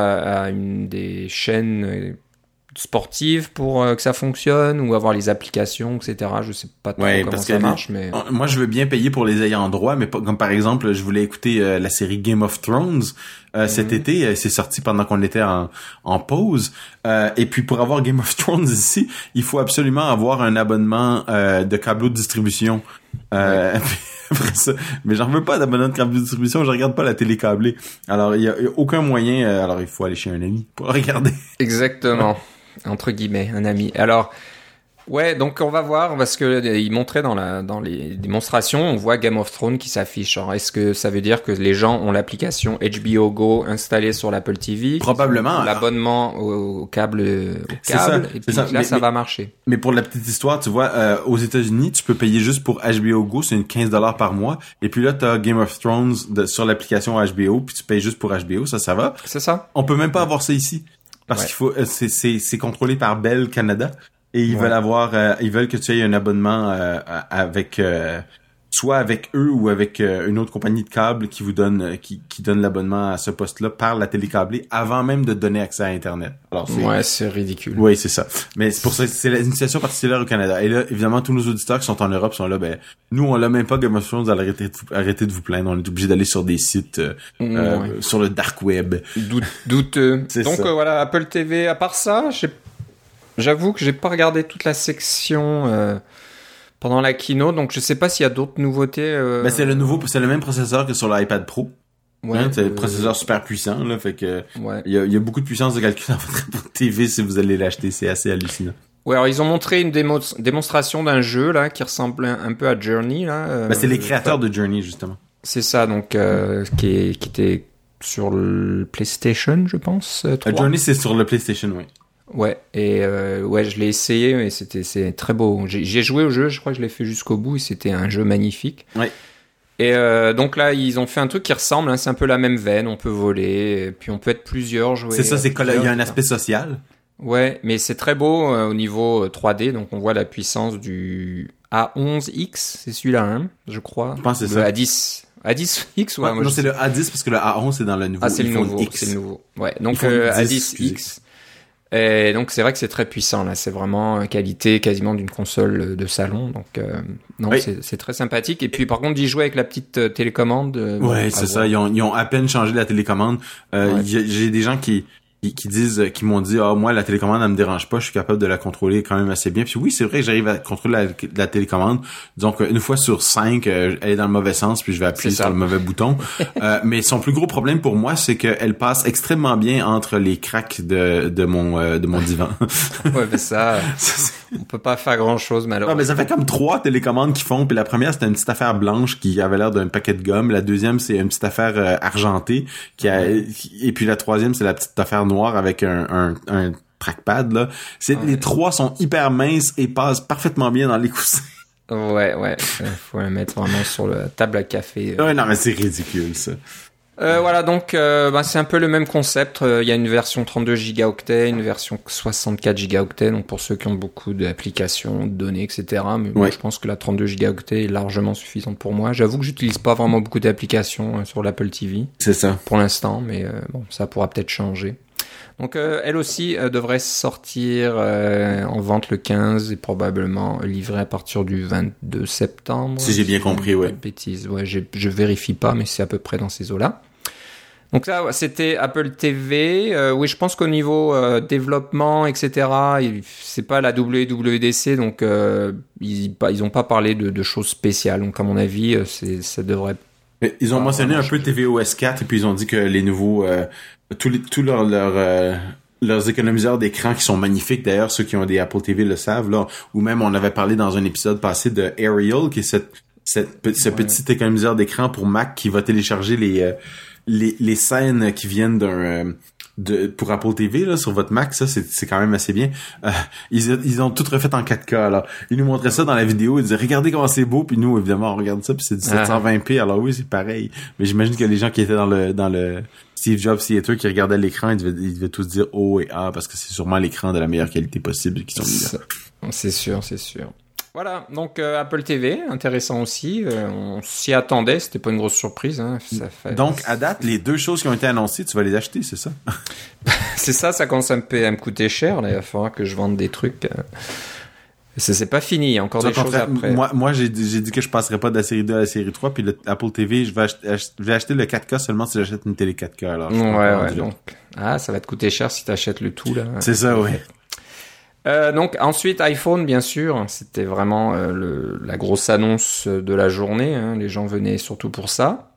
à une des chaînes sportives pour euh, que ça fonctionne ou avoir les applications, etc. Je sais pas trop Ouais, comment parce ça que marche, mais Moi, je veux bien payer pour les ayants droit, mais pas, comme par exemple, je voulais écouter euh, la série Game of Thrones euh, cet été. euh, c'est sorti pendant qu'on était en, en pause. Euh, et puis, pour avoir Game of Thrones ici, il faut absolument avoir un abonnement euh, de câbleau de distribution. Euh, après ça. Mais j'en veux pas d'abonnement de câble de distribution. Je regarde pas la télé câblée. Alors, il y y a aucun moyen. euh, alors, il faut aller chez un ami pour regarder. Exactement. Entre guillemets, un ami. Alors, ouais, donc on va voir, parce que euh, il montrait dans, la, dans les démonstrations, on voit Game of Thrones qui s'affiche. Est-ce que ça veut dire que les gens ont l'application HBO Go installée sur l'Apple TV Probablement. L'abonnement au, au câble, au C'est ça, câble, et puis ça. là, Mais- ça mais- va marcher. Mais pour la petite histoire, tu vois, euh, aux États-Unis, tu peux payer juste pour HBO Go, c'est une 15 dollars par mois. Et puis là, tu as Game of Thrones de- sur l'application HBO, puis tu payes juste pour HBO, ça, ça va. C'est ça On peut même pas avoir ça ici. Parce Ouais. qu'il faut, euh, c'est, c'est, c'est contrôlé par Bell Canada. Et ils Ouais. veulent avoir, euh, ils veulent que tu aies un abonnement euh, avec, euh, soit avec eux ou avec euh, une autre compagnie de câble qui vous donne, euh, qui, qui donne l'abonnement à ce poste-là par la télécablée avant même de donner accès à Internet. Alors c'est, Ouais, c'est ridicule. oui, c'est ça. Mais c'est pour ça, c'est une situation particulière au Canada. Et là, évidemment, tous nos auditeurs qui sont en Europe sont là, ben, nous, on l'a même pas Game of Thrones, arrêtez de, vous- arrêtez de vous plaindre. On est obligé d'aller sur des sites, euh, euh, Ouais. sur le dark web. Doute- douteux. Donc euh, voilà, Apple TV. À part ça, j'avoue que j'ai pas regardé toute la section euh, pendant la keynote, donc je sais pas s'il y a d'autres nouveautés. euh, Ben, c'est le nouveau, c'est le même processeur que sur l'iPad Pro. ouais, Hein, c'est euh, un processeur super puissant, là, fait que, Ouais. il y a, y a beaucoup de puissance de calcul dans votre TV si vous allez l'acheter. C'est assez hallucinant. Ouais, alors ils ont montré une démo- démonstration d'un jeu là qui ressemble un, un peu à Journey là. euh, Ben, c'est les créateurs de Journey, justement. C'est ça, donc euh, qui, est, qui était sur le PlayStation, je pense. euh, Euh, 3. Journey, c'est sur le PlayStation, oui. Ouais, et euh, ouais, je l'ai essayé et c'était c'est très beau. J'ai joué au jeu, je crois que je l'ai fait jusqu'au bout et c'était un jeu magnifique. Ouais. Et euh, donc là, ils ont fait un truc qui ressemble, hein, c'est un peu la même veine, on peut voler, et puis on peut être plusieurs, jouer. C'est ça, c'est qu'il y a un aspect social. Ouais, mais c'est très beau euh, au niveau euh, 3D, donc on voit la puissance du A11X, c'est celui-là, hein, je crois. Je pense que c'est Le ça. A10. A10X, ouais, Ouais, non, c'est le A10 parce que le A11 c'est dans le nouveau Ah, c'est le nouveau. C'est le nouveau. Ouais. Donc iPhone euh, 10, A10X. Et donc c'est vrai que c'est très puissant là. C'est vraiment euh, qualité quasiment d'une console euh, de salon. Donc euh, non, Oui. c'est très sympathique. Et puis par contre d'y jouer avec la petite euh, télécommande. Ouais, c'est ça. Ils ont, ils ont à peine changé la télécommande. Euh, Ouais. J'ai des gens qui, qui, qui disent, qui m'ont dit, ah moi la télécommande elle me dérange pas, je suis capable de la contrôler quand même assez bien. Puis oui, c'est vrai, que j'arrive à contrôler la, la télécommande. Donc une fois sur cinq, euh, elle est dans le mauvais sens, puis je vais appuyer sur le mauvais bouton. Euh, mais son plus gros problème pour moi, c'est qu'elle passe extrêmement bien entre les cracks de, de mon euh, de mon divan. Ouais, mais ça, euh, on peut pas faire grand chose non, malheureusement. mais ça fait comme trois télécommandes qui font. Puis la première, c'était une petite affaire blanche qui avait l'air d'un paquet de gomme. La deuxième, c'est une petite affaire euh, argentée. Qui a... Et puis la troisième, c'est la petite affaire noire avec un, un, un trackpad. Là. C'est, Ouais. Les trois sont hyper minces et passent parfaitement bien dans les coussins. Ouais, ouais. euh, faut la mettre vraiment sur la table à café. euh. Ouais, non, mais c'est ridicule, ça. Euh, voilà, donc euh, bah, c'est un peu le même concept. Euh, Il y a une version 32 gigaoctets, une version 64 gigaoctets, donc pour ceux qui ont beaucoup d'applications, de données, etc. Mais moi, Ouais. je pense que la 32 gigaoctets est largement suffisante pour moi. J'avoue que j'utilise pas vraiment beaucoup d'applications euh, sur l'Apple TV C'est ça. pour l'instant, mais euh, bon, ça pourra peut-être changer. Donc euh, elle aussi euh, devrait sortir euh, en vente le 15 et probablement livrée à partir du 22 septembre. Si j'ai bien compris, ouais. de bêtises, ouais, je vérifie pas, mais c'est à peu près dans ces eaux-là. Donc ça, c'était Apple TV. Euh, oui, je pense qu'au niveau euh, développement, etc., c'est pas la WWDC, donc euh, ils pas- ils ont pas parlé de, de choses spéciales. Donc à mon avis, euh, ça devrait. Mais Ils ont Ah, mentionné un peu tvOS 4 et puis ils ont dit que les nouveaux, euh, tous les, tous leurs, leurs, euh, leurs économiseurs d'écran qui sont magnifiques d'ailleurs, ceux qui ont des Apple TV le savent là, ou même on avait parlé dans un épisode passé de Arial qui est cette, cette ce Ouais. petit économiseur d'écran pour Mac qui va télécharger les euh, les, les scènes qui viennent d'un euh, de, pour Apple TV là sur votre Mac ça c'est c'est quand même assez bien Euh, ils ils ont tout refait en 4K alors ils nous montraient ça dans la vidéo ils disaient regardez comment c'est beau puis nous évidemment on regarde ça puis c'est du Ah. 720p alors oui c'est pareil mais j'imagine que les gens qui étaient dans le dans le Steve Jobs Theater qui regardaient l'écran ils devaient, ils devaient tous dire oh et ah parce que c'est sûrement l'écran de la meilleure qualité possible qui sont mis là C'est sûr, c'est sûr. Voilà, donc euh, Apple TV, intéressant aussi. Euh, on s'y attendait, c'était pas une grosse surprise. Hein. Ça fait... donc à date les deux choses qui ont été annoncées tu vas les acheter c'est ça? C'est ça, ça commence à me, payer- à me coûter cher. Là. Il va falloir que je vende des trucs. euh. Ça c'est pas fini, il y a encore Tu des choses après. Moi, moi j'ai dit que je passerais pas de la série 2 à la série 3, puis le Apple TV, je vais, acheter, ach- je vais acheter le 4K seulement si j'achète une télé 4K. Alors, ouais, ouais, donc. Ah, ça va te coûter cher si t'achètes le tout là. C'est ça, ouais. Euh, donc ensuite iPhone bien sûr, c'était vraiment euh, le, la grosse annonce de la journée. hein. Les gens venaient surtout pour ça.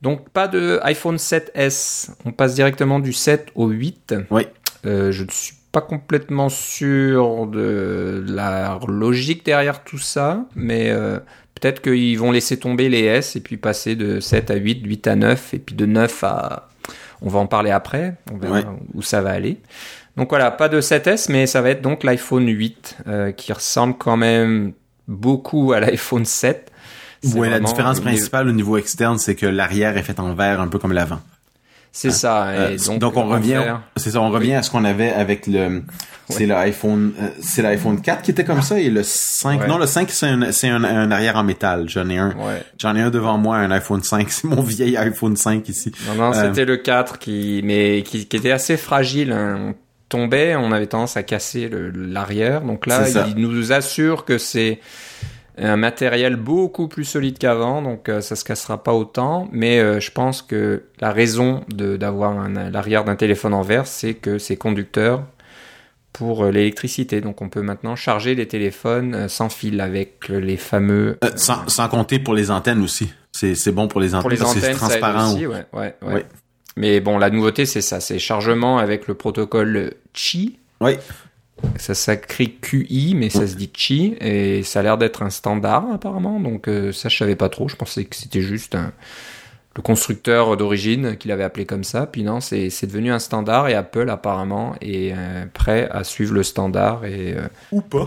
Donc pas de iPhone 7s, on passe directement du 7 au 8. Oui. Euh, je ne suis pas complètement sûr de la logique derrière tout ça, mais peut-être qu'ils vont laisser tomber les S et puis passer de 7 à 8, 8 à 9 et puis de 9 à... On va en parler après, on verra Ouais. où ça va aller. Donc voilà, pas de 7S, mais ça va être donc l'iPhone 8 euh, qui ressemble quand même beaucoup à l'iPhone 7. C'est Ouais, la différence principale au niveau externe, c'est que l'arrière est fait en verre, un peu comme l'avant. C'est ça. Et Euh, donc, on revient, c'est ça, on revient à ce qu'on avait avec le, c'est l'iPhone, euh, c'est l'iPhone 4 qui était comme ça et le 5, Ouais. non, le 5 c'est un, c'est un, un arrière en métal. J'en ai un, Ouais. j'en ai un devant moi, un iPhone 5. C'est mon vieil iPhone 5 ici. Non, non, Euh, c'était le 4 qui, mais qui, qui était assez fragile. hein. On tombait, on avait tendance à casser l'arrière. Donc là, il nous assure que c'est un matériel beaucoup plus solide qu'avant, donc euh, ça se cassera pas autant. Mais euh, je pense que la raison d'avoir l'arrière d'un téléphone en verre, c'est que c'est conducteur pour euh, l'électricité. Donc on peut maintenant charger les téléphones euh, sans fil avec les fameux sans, sans compter pour les antennes aussi. C'est, bon pour les antennes pour les c'est transparent. aussi, ouais, ouais, ouais. Ouais. Mais bon, la nouveauté, c'est ça, c'est chargement avec le protocole Qi. Oui. Ça s'écrit QI, mais ça se dit Qi, et ça a l'air d'être un standard apparemment. Donc euh, ça, je savais pas trop. Je pensais que c'était juste un- le constructeur d'origine qui l'avait appelé comme ça. Puis non, c'est devenu un standard, et Apple apparemment est euh, prêt à suivre le standard et euh, Ou pas.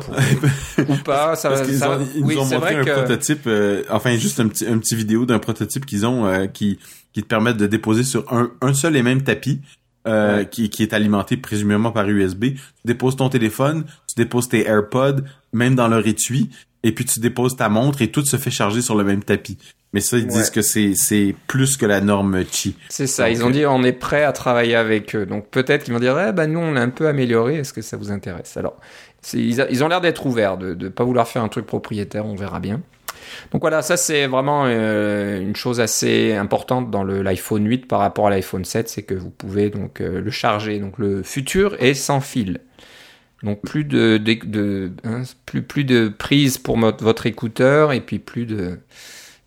ou pas. Ça, Parce ça- ont, ils oui, nous ont montré un que prototype, euh, enfin juste un petit, un petit vidéo d'un prototype qu'ils ont qui, qui te permet de déposer sur un, un seul et même tapis. Euh, Ouais. qui, qui est alimenté présumément par USB. Tu déposes ton téléphone, tu déposes tes AirPods, même dans leur étui, et puis tu déposes ta montre et tout se fait charger sur le même tapis. Mais ça, ils Ouais. disent que c'est, c'est plus que la norme Qi. C'est ça, Donc, ils ont euh, dit on est prêt à travailler avec eux. Donc peut-être qu'ils vont dire eh ben nous on l'a un peu amélioré, est-ce que ça vous intéresse? Alors ils, a- ils ont l'air d'être ouverts, de ne pas vouloir faire un truc propriétaire, on verra bien. Donc voilà, ça c'est vraiment euh, une chose assez importante dans l'iPhone 8 par rapport à l'iPhone 7, c'est que vous pouvez donc euh, le charger. Donc le futur est sans fil. Donc plus de, hein, plus, de prise pour votre écouteur et puis plus de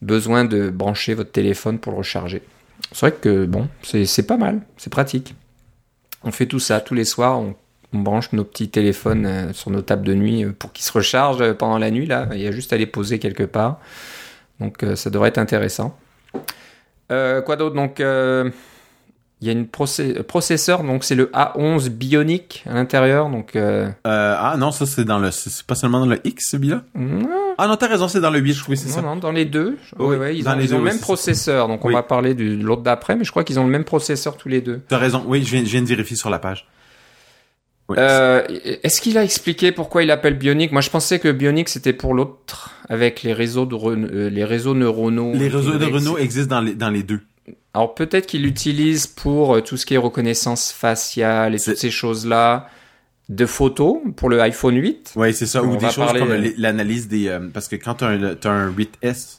besoin de brancher votre téléphone pour le recharger. C'est vrai que bon, c'est c'est pas mal, c'est pratique. On fait tout ça tous les soirs, on branche nos petits téléphones euh, sur nos tables de nuit euh, pour qu'ils se rechargent euh, pendant la nuit. Là, il y a juste à les poser quelque part. Donc ça devrait être intéressant. Euh, quoi d'autre? Donc euh, il y a une procé- processeur, donc c'est le A11 Bionic à l'intérieur. Donc euh, ah non, ça c'est dans le, c'est pas seulement dans le X celui-là? Ah non, t'as raison, c'est dans le 8, oui, c'est ça. non, dans les deux. Oui, ouais, ils ont, les ils ont deux, le oui, même processeur. Donc on Oui. va parler de l'autre d'après, mais je crois qu'ils ont le même processeur tous les deux. T'as raison, oui, je viens, je viens de vérifier sur la page. Oui. Euh, Est-ce qu'il a expliqué pourquoi il appelle Bionic? Moi, je pensais que Bionic c'était pour l'autre, avec les réseaux de euh, les réseaux neuronaux. les réseaux Renault existent dans les, dans les deux. Alors peut-être qu'il l'utilise pour euh, tout ce qui est reconnaissance faciale et toutes ces choses-là de photos pour le iPhone 8. Oui, c'est ça. Ou des choses parler, comme l'analyse des... parce que quand t'as un, t'as un 8S,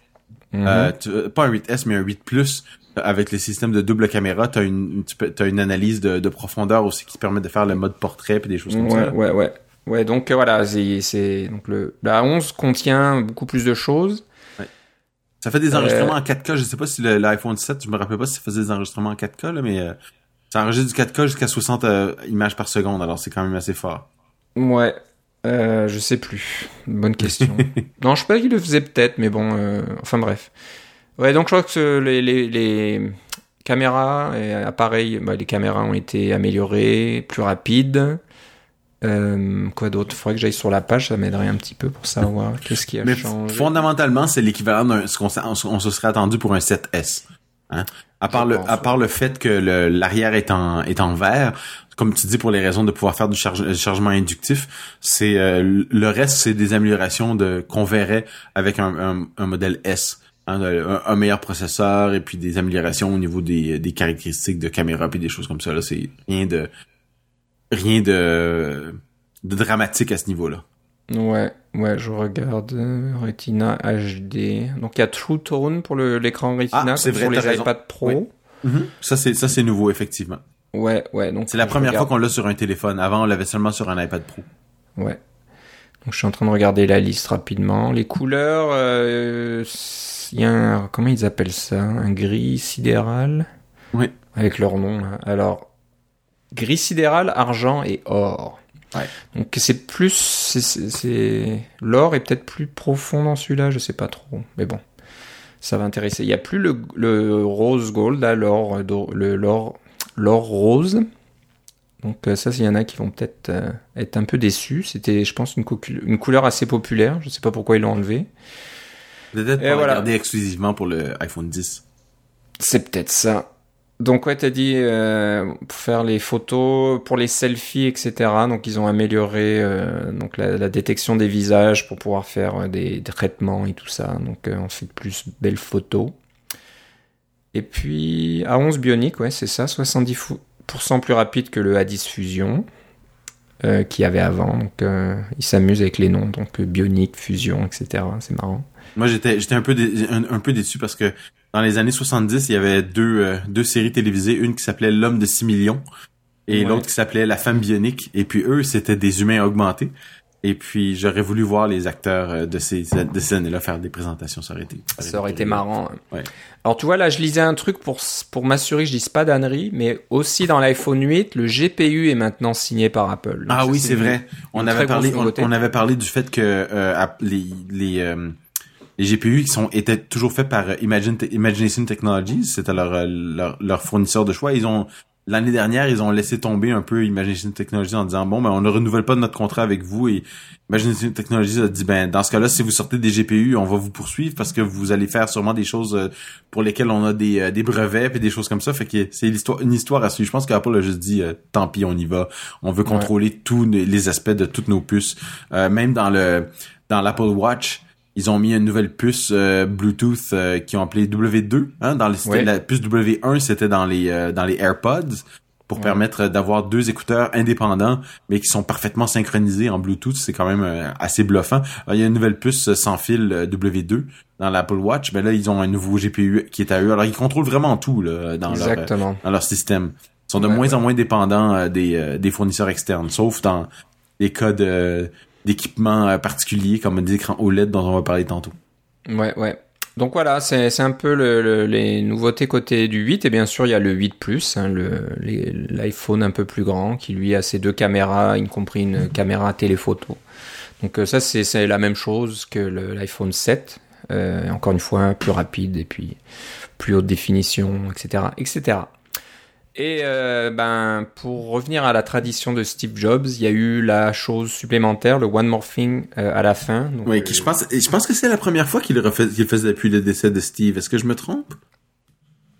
Mhm. tu- pas un 8S, mais un 8 Plus, avec le système de double caméra, t'as une, t'as une analyse de, de profondeur aussi qui te permet de faire le mode portrait et des choses comme ouais, ça. ouais, ouais. Ouais, donc euh, voilà, c'est donc le la 11 contient beaucoup plus de choses. Ça fait des Euh, enregistrements en 4K. Je sais pas si l'iPhone 7, je me rappelle pas si ça faisait des enregistrements en 4K, là, mais euh, ça enregistre du 4K jusqu'à 60 euh, images par seconde, alors c'est quand même assez fort. Ouais, je sais plus. Bonne question. non, je sais pas qu'il le faisait peut-être, mais bon, enfin bref. Ouais, donc je crois que les, les, les caméras et appareils, bah, les caméras ont été améliorées, plus rapides. Euh, quoi d'autre? Faudrait que j'aille sur la page, ça m'aiderait un petit peu pour savoir qu'est-ce qui a Mais changé. fondamentalement, c'est l'équivalent d'un ce qu'on on, se serait attendu pour un 7S. Hein? À part le à part le fait que l'arrière est en est en verre, comme tu dis pour les raisons de pouvoir faire du charge- euh, chargement inductif, c'est euh, le reste c'est des améliorations de qu'on verrait avec un, un, un modèle S. Un, un meilleur processeur et puis des améliorations au niveau des, des caractéristiques de caméra puis des choses comme ça là c'est rien de rien de de dramatique à ce niveau-là. Ouais, ouais, je regarde euh, Retina HD. Donc il y a True Tone pour l'écran Retina, Ah, c'est vrai, sur les raison. iPad Pro. Oui. Ça c'est ça c'est nouveau effectivement. Ouais, ouais. Donc C'est la première regarde- fois qu'on l'a sur un téléphone. Avant, on l'avait seulement sur un iPad Pro. Ouais. Donc je suis en train de regarder la liste rapidement. Les couleurs, euh, il y a un, comment ils appellent ça? Un gris sidéral? Oui. Avec leur nom. Alors, gris sidéral, argent et or. Ouais. Donc c'est plus, c'est- l'or est peut-être plus profond dans celui-là, je sais pas trop, mais bon, ça va intéresser. Il y a plus le, le rose gold, là, l'or, euh, le l'or, l'or rose. Donc euh, ça, il y en a qui vont peut-être euh, être un peu déçus. C'était, je pense, une, couleur assez populaire. Je sais pas pourquoi ils l'ont enlevé. Peut-être pour voilà. la garder exclusivement pour le iPhone 10. C'est peut-être ça. Donc ouais, t'as dit euh, pour faire les photos, pour les selfies, etc. Donc ils ont amélioré euh, donc la, la, détection des visages pour pouvoir faire euh, des, traitements et tout ça. Donc euh, on fait plus belles photos. Et puis A11 Bionic, ouais, c'est ça, 70% plus rapide que le A10 Fusion euh, qu'il y avait avant. Donc euh, ils s'amusent avec les noms, donc Bionic, Fusion, etc. C'est marrant. Moi j'étais j'étais un peu dé, un, un peu déçu parce que dans les années 70, il y avait deux, euh, deux séries télévisées, une qui s'appelait L'homme de 6 millions et Ouais. l'autre qui s'appelait La femme bionique. Et puis eux, c'était des humains augmentés. Et puis j'aurais voulu voir les acteurs euh, de ces, de ces années-là faire des présentations. Ça aurait été, Ça aurait été marrant. hein. Ouais. Alors tu vois là, je lisais un truc pour pour m'assurer que je dise pas d'ânerie, mais aussi dans l'iPhone 8, le GPU est maintenant signé par Apple. Donc Ah oui, c'est une- vrai. On une avait parlé, on, on avait parlé du fait que euh, les les euh, les GPU qui sont étaient toujours faits par euh, Imagine Imagination Technologies, c'était leur, euh, leur leur fournisseur de choix. Ils ont l'année dernière, ils ont laissé tomber un peu Imagination Technologies en disant bon, ben on ne renouvelle pas notre contrat avec vous et Imagination Technologies a dit ben dans ce cas-là, si vous sortez des GPU, on va vous poursuivre parce que vous allez faire sûrement des choses euh, pour lesquelles on a des des brevets puis des choses comme ça. Fait que c'est l'histoire une histoire à suivre. Je pense qu'Apple a juste dit euh, tant pis, on y va. On veut contrôler tous les- les aspects de toutes nos puces. Euh, même dans le dans l'Apple Watch, ils ont mis une nouvelle puce euh, Bluetooth euh, qui ont appelé W2. Hein, dans les, c'était Ouais. la puce W1, c'était dans les euh, dans les AirPods pour Ouais. permettre d'avoir deux écouteurs indépendants mais qui sont parfaitement synchronisés en Bluetooth. C'est quand même assez bluffant. Alors, il y a une nouvelle puce sans fil euh, W2 dans l'Apple Watch. Mais là, ils ont un nouveau GPU qui est à eux. Alors, ils contrôlent vraiment tout là, dans leur Exactement. dans leur système. Ils sont de Ouais, moins en moins dépendants des, des fournisseurs externes, sauf dans les cas de- d'équipements euh, particuliers comme des écrans OLED dont on va parler tantôt. Ouais, ouais. Donc voilà, c'est un peu le, le- les nouveautés côté du 8 et bien sûr il y a le 8 Plus, hein, l'iPhone un peu plus grand qui lui a ses deux caméras, y compris une caméra téléphoto. Donc euh, ça c'est la même chose que l'iPhone 7, euh, encore une fois plus rapide et puis plus haute définition, etc., etc. Et euh, ben pour revenir à la tradition de Steve Jobs, il y a eu la chose supplémentaire, le One More Thing euh, à la fin. Donc, Oui, euh, qui, je pense, et je pense que c'est la première fois qu'il le, refait- qu'il le faisait depuis le décès de Steve. Est-ce que je me trompe?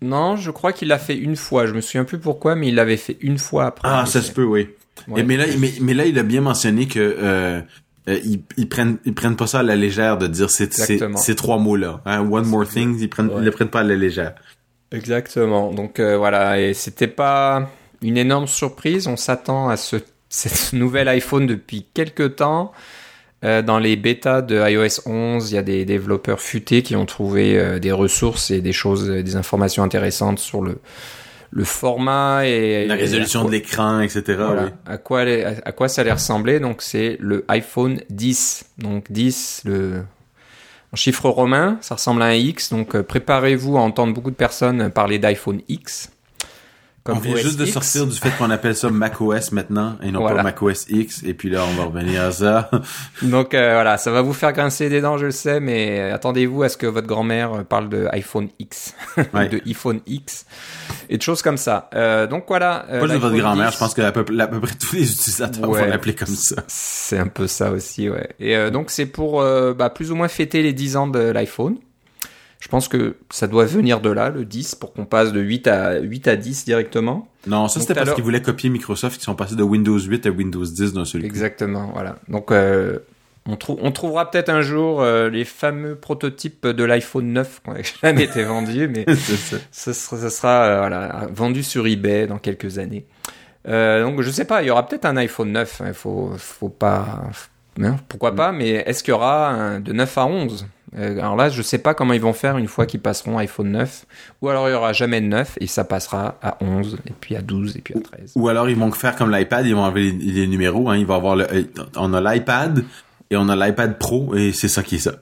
Non, je crois qu'il l'a fait une fois. Je me souviens plus pourquoi, mais il l'avait fait une fois après. Ah, ça se peut, oui. Ouais. Et mais là, mais, mais là, il a bien mentionné que euh, euh, ils, ils prennent ils prennent pas ça à la légère de dire ces, ces, trois mots-là. Hein, one more thing, ils prennent Ouais. ils le prennent pas à la légère. Exactement. Donc euh, voilà, et c'était pas une énorme surprise. On s'attend à ce cette nouvelle iPhone depuis quelques temps. Euh, dans les bêtas de iOS 11, il y a des développeurs futés qui ont trouvé euh, des ressources et des choses, des informations intéressantes sur le le format et La et résolution quoi- de l'écran, etc. Voilà. oui. À quoi allait- à à quoi ça allait ressembler? Donc c'est le iPhone 10. Donc 10 le en chiffre romain, ça ressemble à un X. Donc euh, préparez-vous à entendre beaucoup de personnes parler d'iPhone X. on vient juste de sortir du fait qu'on appelle ça macOS maintenant et non Voilà. pas macOS X. Et puis là, on va revenir à ça. Donc euh, voilà, ça va vous faire grincer des dents, je le sais, mais euh, attendez-vous à ce que votre grand-mère euh, parle de iPhone X, Ouais. de iPhone X et de choses comme ça. Euh, donc voilà. euh, Pas juste votre grand-mère, 10, je pense que à peu, à peu près tous les utilisateurs Ouais. vont l'appeler comme ça. C'est un peu ça aussi, ouais. Et euh, donc c'est pour bah, plus ou moins fêter les 10 ans de l'iPhone. Je pense que ça doit venir de là, le 10, pour qu'on passe de 8 à 8 à 10 directement. Non, ça c'était parce qu'ils voulaient copier Microsoft, qui sont passés de Windows 8 à Windows 10 d'un seul coup. Exactement, voilà. Donc euh, on, trou- on trouvera peut-être un jour euh, les fameux prototypes de l'iPhone 9 qui n'ont jamais été vendus, mais ça. ce sera, euh, voilà, vendu sur eBay dans quelques années. Donc je sais pas, il y aura peut-être un iPhone 9. Il faut, faut pas, hein, pourquoi pas. Mais est-ce qu'il y aura un de 9 à 11 Euh, Alors là, je sais pas comment ils vont faire une fois qu'ils passeront iPhone 9. Ou alors il y aura jamais de 9 et ça passera à 11 et puis à 12 et puis à 13. Ou alors ils vont faire comme l'iPad, ils vont enlever les, les numéros. Hein, il va avoir le, euh, on a l'iPad et on a l'iPad Pro et c'est ça qui est ça.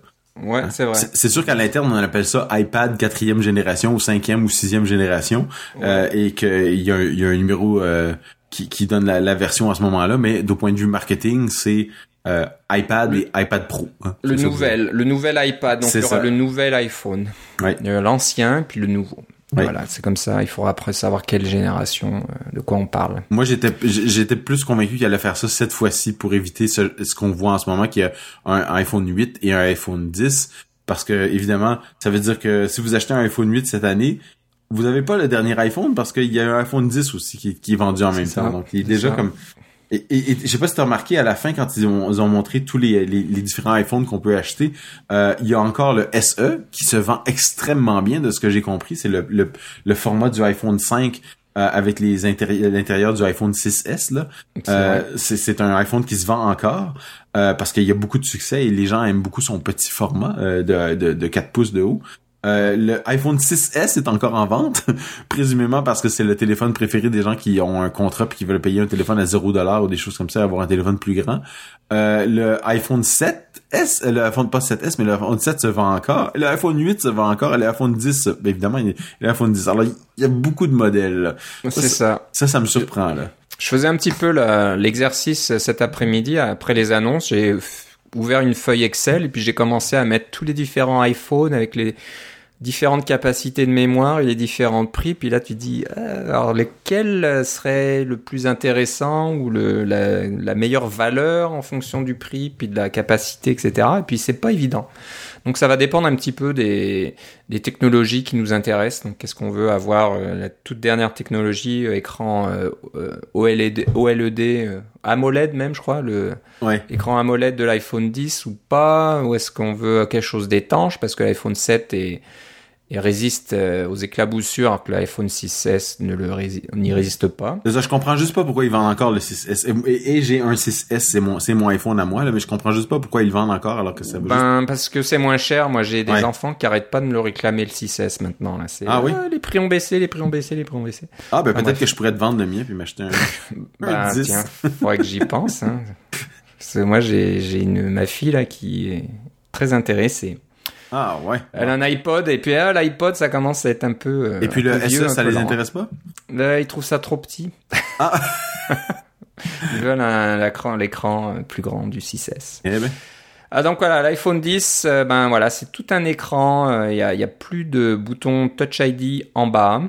Ouais, c'est vrai. C'est sûr qu'à l'interne on appelle ça iPad quatrième génération ou cinquième ou sixième génération euh, et qu'il y, a un- y a un numéro euh, qui, qui donne la, la version à ce moment-là, mais du point de vue marketing c'est euh, iPad et iPad Pro. hein. Le nouvel, le nouvel iPad, donc C'est il y aura ça. le nouvel iPhone, Ouais. Euh, l'ancien puis le nouveau. Ouais. Voilà, c'est comme ça. Il faudra après savoir quelle génération, euh, de quoi on parle. Moi, j'étais j'étais plus convaincu qu'il allait faire ça cette fois-ci pour éviter ce, ce qu'on voit en ce moment, qu'il y a un iPhone 8 et un iPhone 10. Parce que, évidemment, ça veut dire que si vous achetez un iPhone 8 cette année, vous avez pas le dernier iPhone parce qu'il y a un iPhone 10 aussi qui, qui est vendu en même temps. Donc il est déjà comme et, et, je sais pas si tu as remarqué à la fin quand ils ont, ils ont montré tous les, les, différents iPhones qu'on peut acheter, euh, il y a encore le SE qui se vend extrêmement bien de ce que j'ai compris. C'est le, le, le, format du iPhone 5 euh, avec les l'intérieur du iPhone 6S là. Euh, c'est un iPhone qui se vend encore euh, parce qu'il y a beaucoup de succès et les gens aiment beaucoup son petit format euh, de, de, de 4 pouces de haut. Euh, le iPhone 6S est encore en vente, présumément parce que c'est le téléphone préféré des gens qui ont un contrat puis qui veulent payer un téléphone à 0 ou des choses comme ça, avoir un téléphone plus grand. Euh, le iPhone 7S, euh, le iPhone pas 7S, mais le iPhone 7 se vend encore. Le iPhone 8 se vend encore. Et l'iPhone 10, ben, évidemment, il y a l'iPhone 10. Alors, il y a beaucoup de modèles. C'est ça. Ça, ça me surprend, là. Je faisais un petit peu l'exercice cet après-midi après les annonces. J'ai ouvert une feuille Excel et puis j'ai commencé à mettre tous les différents iPhones avec les différentes capacités de mémoire et les différents prix. Puis là, tu dis, euh, alors lequel serait le plus intéressant ou le, la, la, meilleure valeur en fonction du prix, puis de la capacité, etc. Et puis c'est pas évident. Donc ça va dépendre un petit peu des, des technologies qui nous intéressent. Donc qu'est-ce qu'on veut avoir euh, La toute dernière technologie, euh, écran OLED, OLED AMOLED même, je crois, le écran AMOLED de l'iPhone 10 ou pas Ou est-ce qu'on veut quelque chose d'étanche parce que l'iPhone 7 est il résiste euh, aux éclaboussures alors que l'iPhone 6S ne le n'y résiste pas. Ça, je comprends juste pas pourquoi ils vendent encore le 6S. Et, j'ai un 6S, c'est mon, mon iPhone à moi, là, mais je comprends juste pas pourquoi ils vendent encore alors que ça Ben, parce que c'est moins cher. Moi, j'ai des enfants qui arrêtent pas de me le réclamer le 6S maintenant, là. ah oui? les prix ont baissé, les prix ont baissé, les prix ont baissé. Ah, ben, peut-être que je pourrais te vendre le mien puis m'acheter un, ben, 10. Tiens, faudrait que j'y pense, hein. Parce que moi, j'ai, j'ai une, ma fille, là, qui est très intéressée. Ah ouais. Elle a un iPod et puis ah, l'iPod ça commence à être un peu. Euh, et puis le SE ça les intéresse pas? Là ils trouvent ça trop petit. Ah. ils veulent l'écran euh, plus grand du 6S. Eh ben. Ah donc voilà l'iPhone 10 euh, ben voilà c'est tout un écran il y, a, y, a, plus de boutons Touch ID en bas.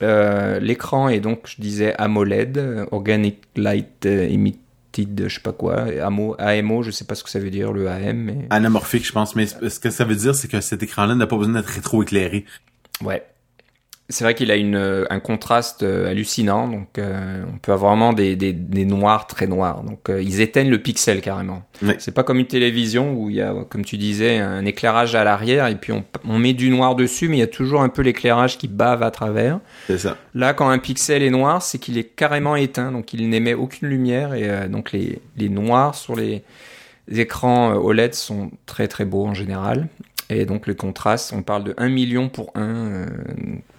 L'écran est donc je disais AMOLED Organic Light Emit je sais pas quoi, AMO, AMO, je sais pas ce que ça veut dire le AM. Mais... Anamorphique, je pense, mais ce que ça veut dire, c'est que cet écran-là n'a pas besoin d'être rétro-éclairé. Ouais c'est vrai qu'il a une, euh, un contraste euh, hallucinant, donc euh, on peut avoir vraiment des, des, des, noirs très noirs. Donc ils éteignent le pixel carrément. C'est pas comme une télévision où il y a, comme tu disais, un éclairage à l'arrière et puis on, on, met du noir dessus, mais il y a toujours un peu l'éclairage qui bave à travers. C'est ça. Là, quand un pixel est noir, c'est qu'il est carrément éteint, donc il n'émet aucune lumière et donc les, les noirs sur les écrans OLED sont très très beaux en général. Et donc le contraste, on parle de 1 million pour 1 euh,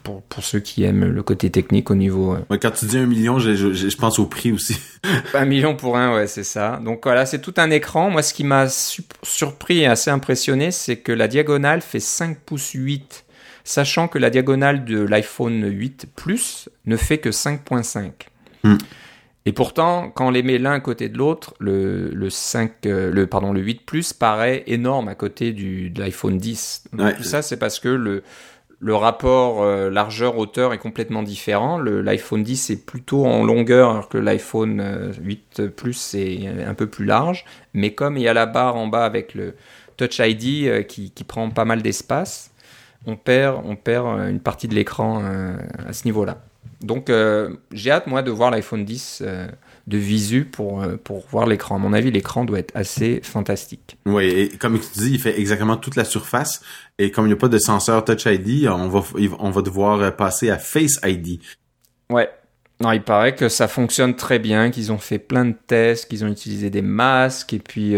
pour, pour ceux qui aiment le côté technique au niveau. Euh. quand tu dis 1 million, je, je, je pense au prix aussi. 1 million pour 1, ouais, c'est ça. Donc voilà, c'est tout un écran. Moi, ce qui m'a surpris et assez impressionné, c'est que la diagonale fait 5 pouces 8, sachant que la diagonale de l'iPhone 8 Plus ne fait que 5.5. Et pourtant, quand on les met l'un à côté de l'autre, le, le 5, euh, le, pardon, le 8 Plus paraît énorme à côté du, de l'iPhone 10. Tout ça, c'est parce que le, le rapport euh, largeur-hauteur est complètement différent. L'iPhone 10 est plutôt en longueur, alors que l'iPhone 8 euh, Plus est un peu plus large. Mais comme il y a la barre en bas avec le Touch ID qui, qui prend pas mal d'espace, on perd, on perd une partie de l'écran à ce niveau-là. Donc euh, j'ai hâte moi de voir l'iPhone 10 euh, de visu pour euh, pour voir l'écran. À mon avis, l'écran doit être assez fantastique. Oui, et comme tu dis, il fait exactement toute la surface et comme il n'y a pas de senseur Touch ID, on va on va devoir passer à Face ID. Ouais. Non, il paraît que ça fonctionne très bien, qu'ils ont fait plein de tests, qu'ils ont utilisé des masques, et puis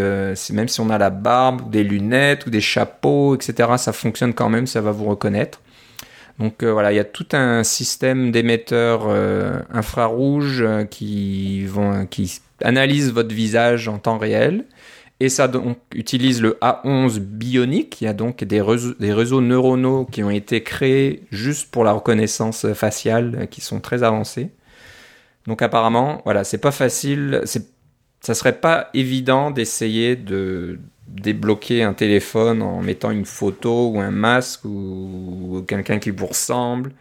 même si on a la barbe, ou des lunettes, ou des chapeaux, etc., ça fonctionne quand même, ça va vous reconnaître. Donc euh, voilà, il y a tout un système d'émetteurs euh, infrarouges euh, qui vont qui analysent votre visage en temps réel et ça donc utilise le A11 bionique. Il y a donc des réseaux, neuronaux qui ont été créés juste pour la reconnaissance faciale qui sont très avancés. Donc apparemment, voilà, c'est pas facile, ça serait pas évident d'essayer de débloquer un téléphone en mettant une photo ou un masque ou, quelqu'un qui vous ressemble.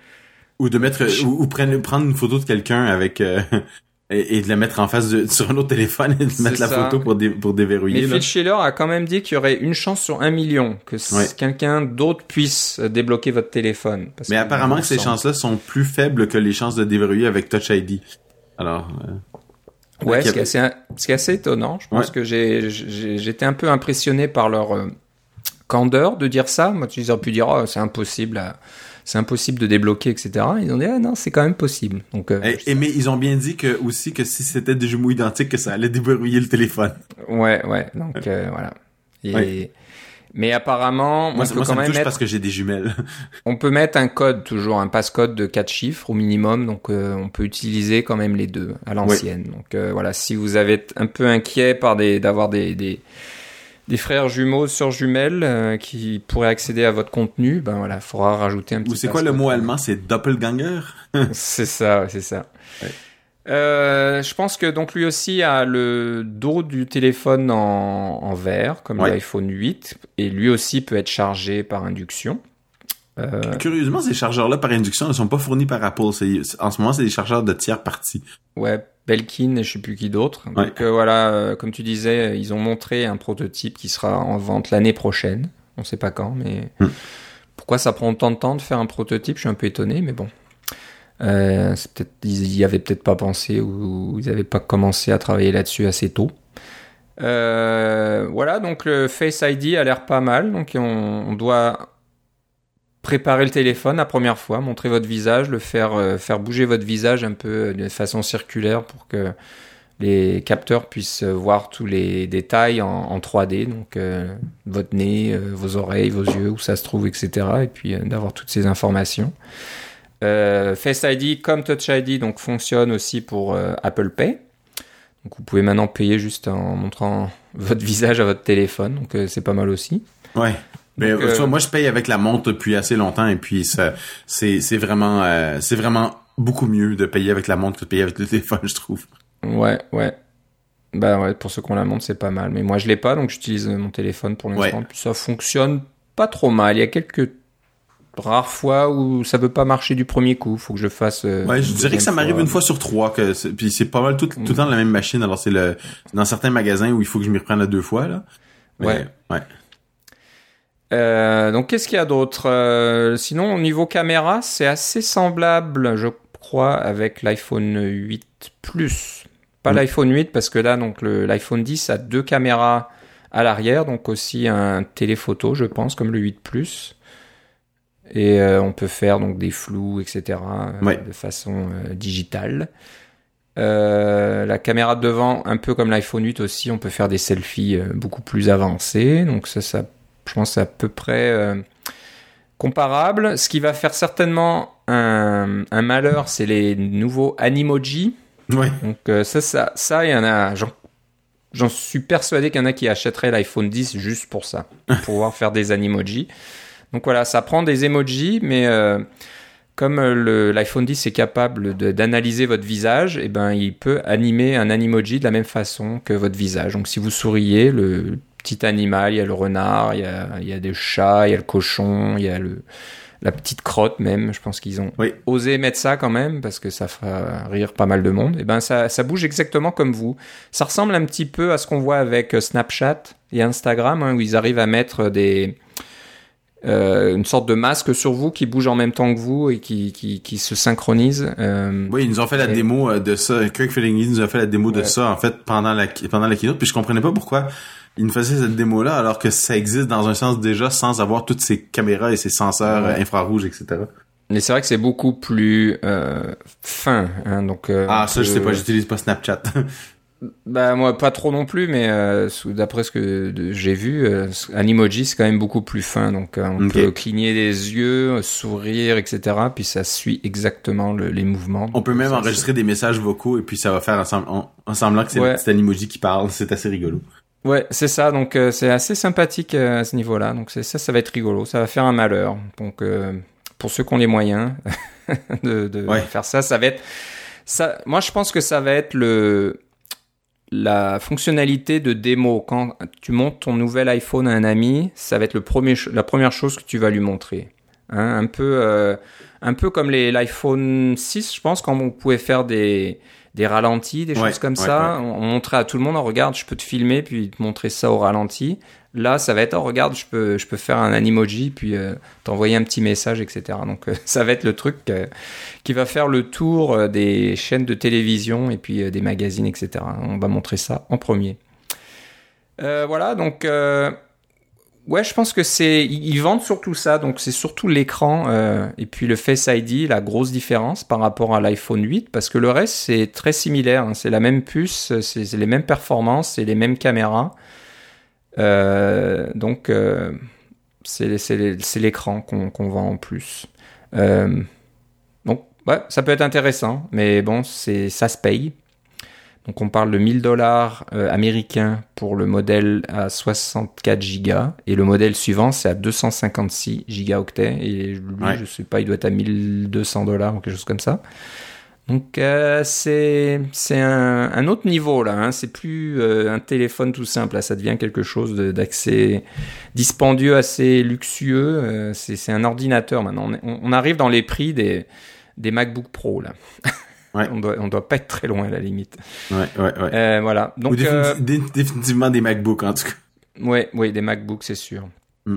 Ou de mettre ou, prendre, prendre une photo de quelqu'un avec euh, et, de la mettre en face de, sur un autre téléphone et de mettre la photo pour, pour déverrouiller. Mais Phil Schiller a quand même dit qu'il y aurait une chance sur un million que quelqu'un d'autre puisse débloquer votre téléphone. Mais apparemment que ces chances-là sont plus faibles que les chances de déverrouiller avec Touch ID. Alors. Euh, ouais, ce qui, est assez, assez étonnant. Je pense que j'ai, j'étais un peu impressionné par leur euh, candeur de dire ça. Moi, ils auraient pu dire, oh, c'est impossible à c'est impossible de débloquer, etc. Ils ont dit, ah non, c'est quand même possible. Donc, euh, et, mais ils ont bien dit que aussi que si c'était des jumeaux identiques, que ça allait déverrouiller le téléphone. Ouais, ouais. Donc euh, voilà. Et, Mais apparemment, moi, ça, quand me touche parce que j'ai des jumelles. on peut mettre un code toujours, un passcode de quatre chiffres au minimum, donc euh, on peut utiliser quand même les deux à l'ancienne. Donc voilà, si vous avez un peu inquiet par des d'avoir des, des des frères jumeaux sur jumelles euh, qui pourraient accéder à votre contenu, ben voilà, faudra rajouter un petit. Ou c'est quoi le mot allemand? C'est doppelganger? c'est ça, c'est ça. Euh, je pense que donc lui aussi a le dos du téléphone en, en verre, comme l'iPhone 8, et lui aussi peut être chargé par induction. Euh... Curieusement, ces chargeurs-là par induction ne sont pas fournis par Apple. En ce moment, c'est des chargeurs de tiers parties. Ouais, Belkin et je sais plus qui d'autre. Donc euh, voilà, comme tu disais, ils ont montré un prototype qui sera en vente l'année prochaine. On sait pas quand, mais hmm. pourquoi ça prend autant de temps de faire un prototype Je suis un peu étonné, mais bon. Euh, ils y avaient peut-être pas pensé ou ils n'avaient pas commencé à travailler là-dessus assez tôt. voilà, donc le Face ID a l'air pas mal. Donc on, on doit préparer le téléphone la première fois, montrer votre visage, le faire euh, faire bouger votre visage un peu euh, de façon circulaire pour que les capteurs puissent euh, voir tous les détails en, 3D, donc votre nez, vos oreilles, vos yeux, où ça se trouve, etc. Et puis d'avoir toutes ces informations. Face ID comme Touch ID donc fonctionne aussi pour Apple Pay. Donc vous pouvez maintenant payer juste en montrant votre visage à votre téléphone, donc c'est pas mal aussi. Ouais. Mais euh, moi, je paye avec la montre depuis assez longtemps et puis ça, c'est, c'est vraiment, euh, c'est vraiment beaucoup mieux de payer avec la montre que de payer avec le téléphone, je trouve. Ouais, ouais. Bah ouais, pour ceux qui ont la montre, c'est pas mal. Mais moi, je l'ai pas, donc j'utilise mon téléphone pour l'instant. Puis ça fonctionne pas trop mal. Il y a quelques rares fois où ça veut pas marcher du premier coup. Faut que je fasse. Euh, ouais, je dirais que ça m'arrive une fois sur trois. Que puis c'est pas mal tout, tout le temps la même machine. Alors c'est le dans certains magasins où il faut que je m'y reprenne à deux fois là. ouais. Ouais. Euh, donc qu'est-ce qu'il y a d'autre? Euh, Sinon, au niveau caméra, c'est assez semblable, je crois, avec l'iPhone 8 Plus. Pas mm. l'iPhone 8 parce que là, donc l'iPhone 10 a deux caméras à l'arrière, donc aussi un téléphoto, je pense, comme le 8 Plus. Et euh, on peut faire donc des flous, etc. de façon digitale. la caméra de devant, un peu comme l'iPhone 8 aussi, on peut faire des selfies beaucoup plus avancés. Donc ça, ça je pense à peu près euh, comparable. Ce qui va faire certainement un, malheur, c'est les nouveaux Animoji. Ouais. Donc euh, ça, ça, ça, il y en a. J'en suis persuadé qu'il y en a qui achèteraient l'iPhone 10 juste pour ça, pour pouvoir faire des Animoji. Donc voilà, ça prend des emojis, mais euh, comme l'iPhone 10 est capable d'analyser votre visage, et eh ben il peut animer un Animoji de la même façon que votre visage. Donc si vous souriez, le petit animal, il y a le renard, il y a, il y a des chats, il y a le cochon, il y a le, la petite crotte même. Je pense qu'ils ont osé mettre ça quand même parce que ça fera rire pas mal de monde. Et ben ça, ça bouge exactement comme vous. Ça ressemble un petit peu à ce qu'on voit avec euh, Snapchat et Instagram hein, où ils arrivent à mettre des euh, une sorte de masque sur vous qui bouge en même temps que vous et qui, qui, qui se synchronise. Euh, oui, ils nous ont fait la démo euh, de ça. Kirk Ferengi nous a fait la démo de ça en fait pendant la pendant la keynote. Puis je comprenais pas pourquoi il nous faisait cette démo-là alors que ça existe dans un sens déjà sans avoir toutes ces caméras et ces senseurs infrarouges, etc. Mais c'est vrai que c'est beaucoup plus euh, fin. Hein, donc, euh, ah, ça, je sais pas, j'utilise pas Snapchat. bah moi, pas trop non plus, mais euh, d'après ce que j'ai vu, euh, un emoji, c'est quand même beaucoup plus fin. Donc, on peut cligner des yeux, sourire, etc. Puis ça suit exactement les mouvements. On peut même enregistrer des messages vocaux et puis ça va faire un, semblant que c'est un emoji qui parle. C'est assez rigolo. Ouais, c'est ça. Donc euh, c'est assez sympathique euh, à ce niveau-là. Donc ça, ça va être rigolo. Ça va faire un malheur. Donc euh, pour ceux qui ont les moyens de, de faire ça, ça va être ça. Moi, je pense que ça va être le la fonctionnalité de démo quand tu montes ton nouvel iPhone à un ami, ça va être la première chose que tu vas lui montrer. Hein, un peu un peu comme l'iPhone 6, je pense quand on pouvait faire des des ralentis, des choses comme ça. On, montrait à tout le monde, on regarde, je peux te filmer, puis te montrer ça au ralenti. Là, ça va être, oh, regarde, je peux, je peux faire un animoji, puis euh, t'envoyer un petit message, etc. Donc, euh, ça va être le truc euh, qui va faire le tour des chaînes de télévision et puis des magazines, etc. On va montrer ça en premier. voilà, donc Ouais, je pense que c'est ils vendent surtout ça, donc c'est surtout l'écran euh, et puis le Face ID, la grosse différence par rapport à l'iPhone 8, parce que le reste c'est très similaire, hein. c'est la même puce, c'est les mêmes performances, c'est les mêmes caméras, euh, donc euh, c'est l'écran qu'on vend en plus. Donc ouais, ça peut être intéressant, mais bon, ça se paye. Donc on parle de 1000 dollars euh, américains pour le modèle à 64 gigas et le modèle suivant c'est à 256 gigaoctets et lui je sais pas il doit être à 1200 dollars ou quelque chose comme ça. Donc euh, c'est c'est un, un, autre niveau là, hein. c'est plus euh, un téléphone tout simple, là, ça devient quelque chose d'accès dispendieux, assez luxueux. c'est un ordinateur maintenant. On, on, arrive dans les prix des des MacBook Pro là. On doit, on doit pas être très loin à la limite. Ouais, ouais, ouais. Euh, voilà. Donc, euh, définitivement des MacBooks en tout cas. Ouais, oui, des MacBooks, c'est sûr. Mm.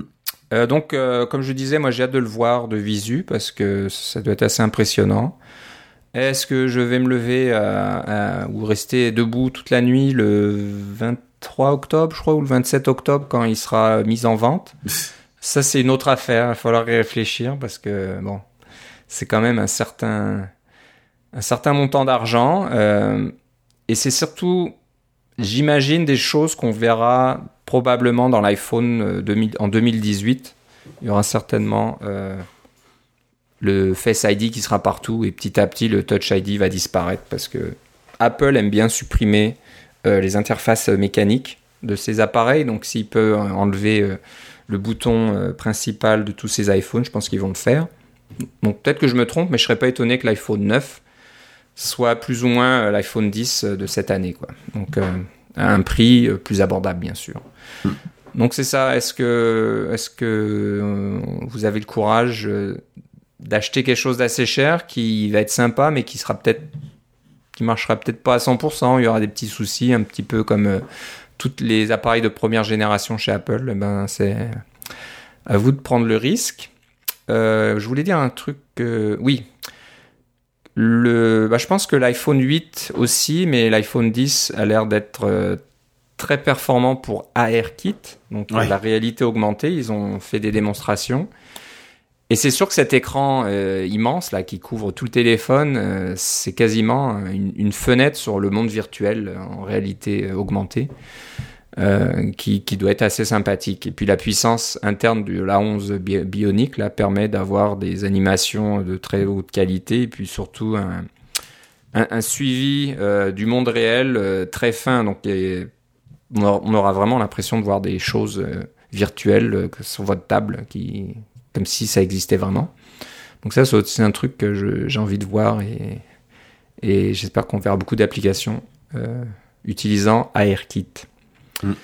Euh, donc, comme je disais, moi j'ai hâte de le voir de visu parce que ça doit être assez impressionnant. Est-ce que je vais me lever ou rester debout toute la nuit le 23 octobre, je crois, ou le 27 octobre quand il sera mis en vente? Ça, c'est une autre affaire. Il va falloir y réfléchir parce que, bon, c'est quand même un certain un certain montant d'argent. Euh, et c'est surtout, j'imagine, des choses qu'on verra probablement dans l'iPhone 2000, euh, en 2018. Il y aura certainement euh, le Face ID qui sera partout et petit à petit le Touch ID va disparaître parce que Apple aime bien supprimer les interfaces mécaniques de ses appareils. Donc s'il peut enlever le bouton principal de tous ses iPhones, je pense qu'ils vont le faire. Donc peut-être que je me trompe, mais je serais pas étonné que l'iPhone 9 soit plus ou moins euh, l'iPhone 10 euh, de cette année. Quoi. Donc euh, à un prix plus abordable, bien sûr. Hmm. Donc c'est ça. Est-ce que, est-ce que vous avez le courage d'acheter quelque chose d'assez cher qui va être sympa, mais qui sera peut-être, qui marchera peut-être pas à 100%. Il y aura des petits soucis, un petit peu comme euh, tous les appareils de première génération chez Apple. Eh ben c'est à vous de prendre le risque. Euh, je voulais dire un truc. oui, le, bah, je pense que l'iPhone 8 aussi, mais l'iPhone 10 a l'air d'être euh, très performant pour ARKit, donc la réalité augmentée. Ils ont fait des démonstrations. Et c'est sûr que cet écran euh, immense là qui couvre tout le téléphone, euh, c'est quasiment une, une, fenêtre sur le monde virtuel en réalité augmentée. Euh, qui, qui, doit être assez sympathique. Et puis la puissance interne de la 11 bionique là, permet d'avoir des animations de très haute qualité et puis surtout un, un, suivi euh, du monde réel euh, très fin. Donc on aura vraiment l'impression de voir des choses euh, virtuelles sur votre table, qui, comme si ça existait vraiment. Donc ça, c'est aussi un truc que j'ai envie de voir et, et j'espère qu'on verra beaucoup d'applications utilisant ARKit. Mm.